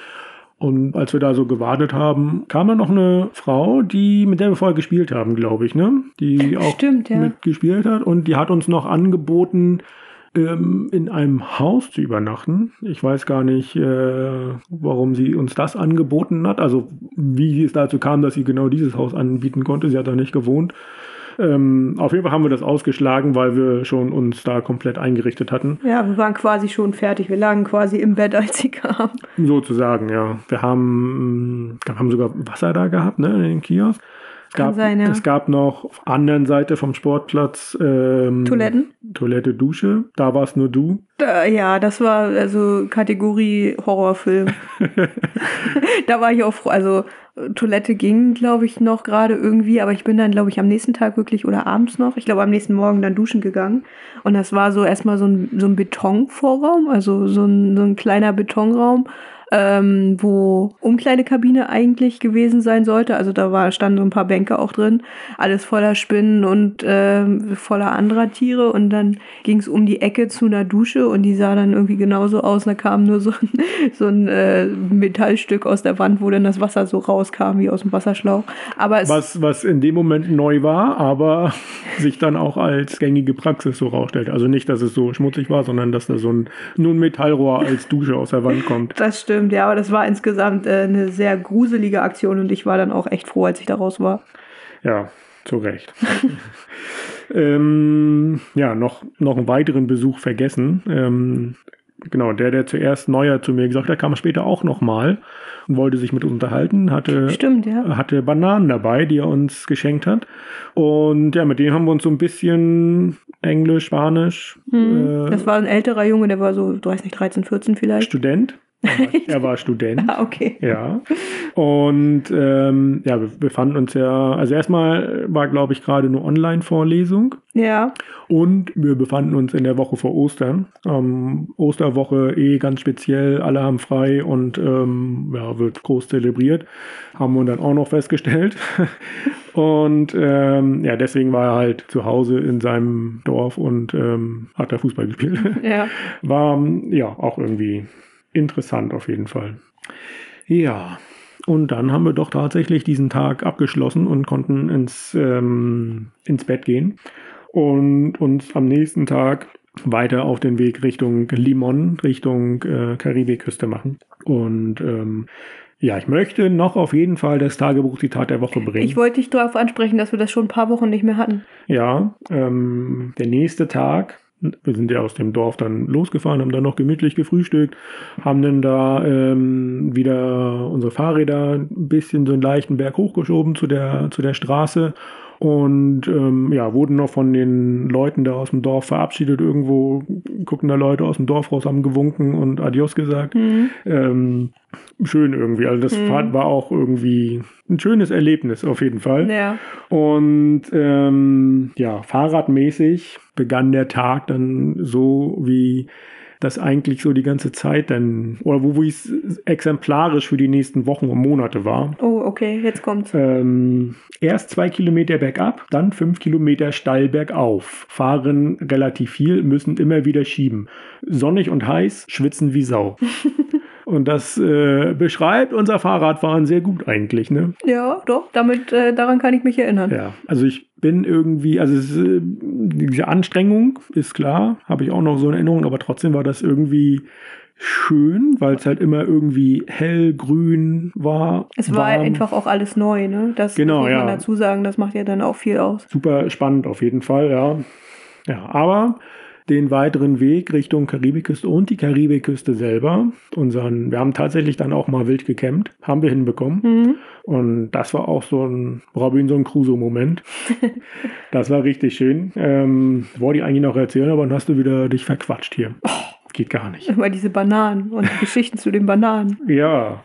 Und als wir da so gewartet haben, kam dann noch eine Frau, die mit der wir vorher gespielt haben, glaube ich, ne? Die auch Stimmt, ja. mitgespielt hat und die hat uns noch angeboten, ähm, in einem Haus zu übernachten. Ich weiß gar nicht, äh, warum sie uns das angeboten hat. Also wie es dazu kam, dass sie genau dieses Haus anbieten konnte. Sie hat da nicht gewohnt. Ähm, auf jeden Fall haben wir das ausgeschlagen, weil wir schon uns da komplett eingerichtet hatten. Ja, wir waren quasi schon fertig. Wir lagen quasi im Bett, als sie kam. Sozusagen, ja. Wir haben, wir haben sogar Wasser da gehabt, ne, in den Kiosk. Es gab, sein, ja. es gab noch auf der anderen Seite vom Sportplatz ähm, Toiletten? Toilette, Dusche. Da war es nur du. Da, ja, das war also Kategorie Horrorfilm. da war ich auch froh. Also Toilette ging, glaube ich, noch gerade irgendwie, aber ich bin dann, glaube ich, am nächsten Tag wirklich oder abends noch, ich glaube am nächsten Morgen dann duschen gegangen. Und das war so erstmal so ein, so ein Betonvorraum, also so ein, so ein kleiner Betonraum. Ähm, wo Umkleidekabine eigentlich gewesen sein sollte. Also da war, standen so ein paar Bänke auch drin. Alles voller Spinnen und ähm, voller anderer Tiere. Und dann ging es um die Ecke zu einer Dusche und die sah dann irgendwie genauso aus. Da kam nur so ein, so ein äh, Metallstück aus der Wand, wo dann das Wasser so rauskam wie aus dem Wasserschlauch. Aber es, Was, was in dem Moment neu war, aber sich dann auch als gängige Praxis so rausstellt. Also nicht, dass es so schmutzig war, sondern dass da so ein, nur ein Metallrohr als Dusche aus der Wand kommt. das stimmt, ja, aber das war insgesamt äh, eine sehr gruselige Aktion und ich war dann auch echt froh, als ich da raus war. Ja, zu Recht. ähm, ja, noch, noch einen weiteren Besuch vergessen. Ähm, genau, der, der zuerst neuer zu mir gesagt hat, kam später auch nochmal und wollte sich mit uns unterhalten, hatte, Stimmt, ja. hatte Bananen dabei, die er uns geschenkt hat. Und ja, mit denen haben wir uns so ein bisschen Englisch, Spanisch, Hm. äh, Das war ein älterer Junge, der war so, weiß nicht, 13, 14 vielleicht. Student. Er war, er war Student. Ah, okay. Ja. Und ähm, ja, wir befanden uns ja, also erstmal war, glaube ich, gerade eine Online-Vorlesung. Ja. Und wir befanden uns in der Woche vor Ostern. Ähm, Osterwoche eh ganz speziell, alle haben frei und ähm, ja, wird groß zelebriert. Haben wir dann auch noch festgestellt. und ähm, ja, deswegen war er halt zu Hause in seinem Dorf und ähm, hat da Fußball gespielt. Ja. War ja auch irgendwie interessant auf jeden Fall. Ja, und dann haben wir doch tatsächlich diesen Tag abgeschlossen und konnten ins, ähm, ins Bett gehen und uns am nächsten Tag weiter auf den Weg Richtung Limon, Richtung äh, Karibikküste machen. Und ähm, ja, ich möchte noch auf jeden Fall das Tagebuchzitat der Woche bringen. Ich wollte dich darauf ansprechen, dass wir das schon ein paar Wochen nicht mehr hatten. Ja, ähm, der nächste Tag, wir sind ja aus dem Dorf dann losgefahren, haben dann noch gemütlich gefrühstückt, haben dann da ähm, wieder unsere Fahrräder ein bisschen so einen leichten Berg hochgeschoben zu der, zu der Straße und ähm, ja, wurden noch von den Leuten da aus dem Dorf verabschiedet. Irgendwo gucken da Leute aus dem Dorf raus, haben gewunken und Adios gesagt. Mhm. Ähm, schön irgendwie. Also das Mhm. war auch irgendwie ein schönes Erlebnis auf jeden Fall. Ja. Und ähm, ja, fahrradmäßig begann der Tag dann so, wie das eigentlich so die ganze Zeit dann, oder wo, wo es exemplarisch für die nächsten Wochen und Monate war. Oh, okay, jetzt kommt's. Ähm, erst zwei Kilometer bergab, dann fünf Kilometer steil bergauf. Fahren relativ viel, müssen immer wieder schieben. Sonnig und heiß, schwitzen wie Sau. und das äh, beschreibt unser Fahrradfahren sehr gut eigentlich, ne? Ja, doch, damit, äh, daran kann ich mich erinnern. Ja, also ich bin irgendwie, also es, äh, diese Anstrengung ist klar, habe ich auch noch so in Erinnerung, aber trotzdem war das irgendwie schön, weil es halt immer irgendwie hellgrün war. Es war warm. einfach auch alles neu, ne? Das Genau, muss man ja. dazu sagen, das macht ja dann auch viel aus. super spannend auf jeden Fall, ja. Ja, aber den weiteren Weg Richtung Karibikküste und die Karibikküste selber, unseren, wir haben tatsächlich dann auch mal wild gecampt, haben wir hinbekommen. Mhm. Und das war auch so ein Robinson Crusoe-Moment. das war richtig schön. Ähm, wollte ich eigentlich noch erzählen, aber dann hast du wieder dich verquatscht hier. Geht gar nicht. Immer diese Bananen und die Geschichten zu den Bananen. Ja.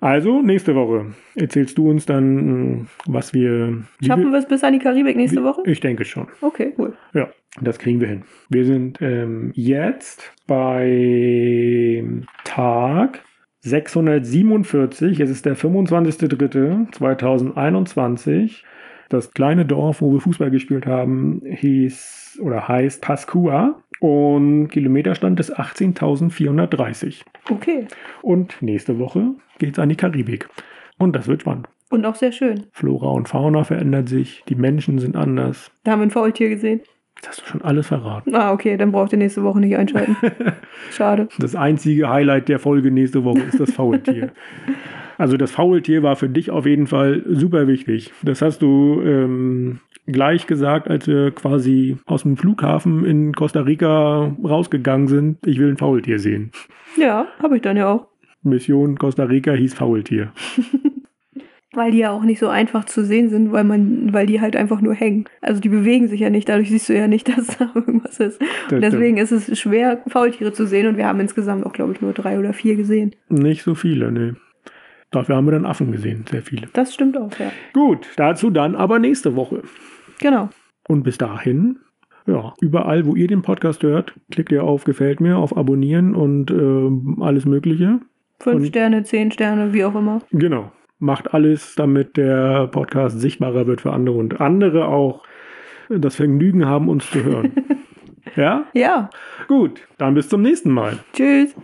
Also, nächste Woche erzählst du uns dann, mh, was wir. Schaffen wir es bis an die Karibik nächste Woche? Ich denke schon. Okay, cool. Ja, das kriegen wir hin. Wir sind ähm, jetzt bei Tag 647. Es ist der 25.03.2021. Das kleine Dorf, wo wir Fußball gespielt haben, hieß oder heißt Pascua und Kilometerstand ist 18.430. Okay. Und nächste Woche geht's an die Karibik. Und das wird spannend. Und auch sehr schön. Flora und Fauna verändert sich, die Menschen sind anders. Da haben wir ein Faultier gesehen. Das hast du schon alles verraten. Ah, okay, dann braucht ihr nächste Woche nicht einschalten. Schade. Das einzige Highlight der Folge nächste Woche ist das Faultier. Also das Faultier war für dich auf jeden Fall super wichtig. Das hast du ähm, gleich gesagt, als wir quasi aus dem Flughafen in Costa Rica rausgegangen sind. Ich will ein Faultier sehen. Ja, habe ich dann ja auch. Mission Costa Rica hieß Faultier. Weil die ja auch nicht so einfach zu sehen sind, weil man, weil die halt einfach nur hängen. Also die bewegen sich ja nicht, dadurch siehst du ja nicht, dass da irgendwas ist. Und deswegen ist es schwer, Faultiere zu sehen und wir haben insgesamt auch, glaube ich, nur drei oder vier gesehen. Nicht so viele, ne. Dafür haben wir dann Affen gesehen, sehr viele. Das stimmt auch, ja. Gut, dazu dann aber nächste Woche. Genau. Und bis dahin, ja, überall, wo ihr den Podcast hört, klickt ihr auf Gefällt mir, auf Abonnieren und ähm, alles Mögliche. Fünf Und- Sterne, zehn Sterne, wie auch immer. Genau. Macht alles, damit der Podcast sichtbarer wird für andere und andere auch das Vergnügen haben, uns zu hören. ja? Ja. Gut, dann bis zum nächsten Mal. Tschüss.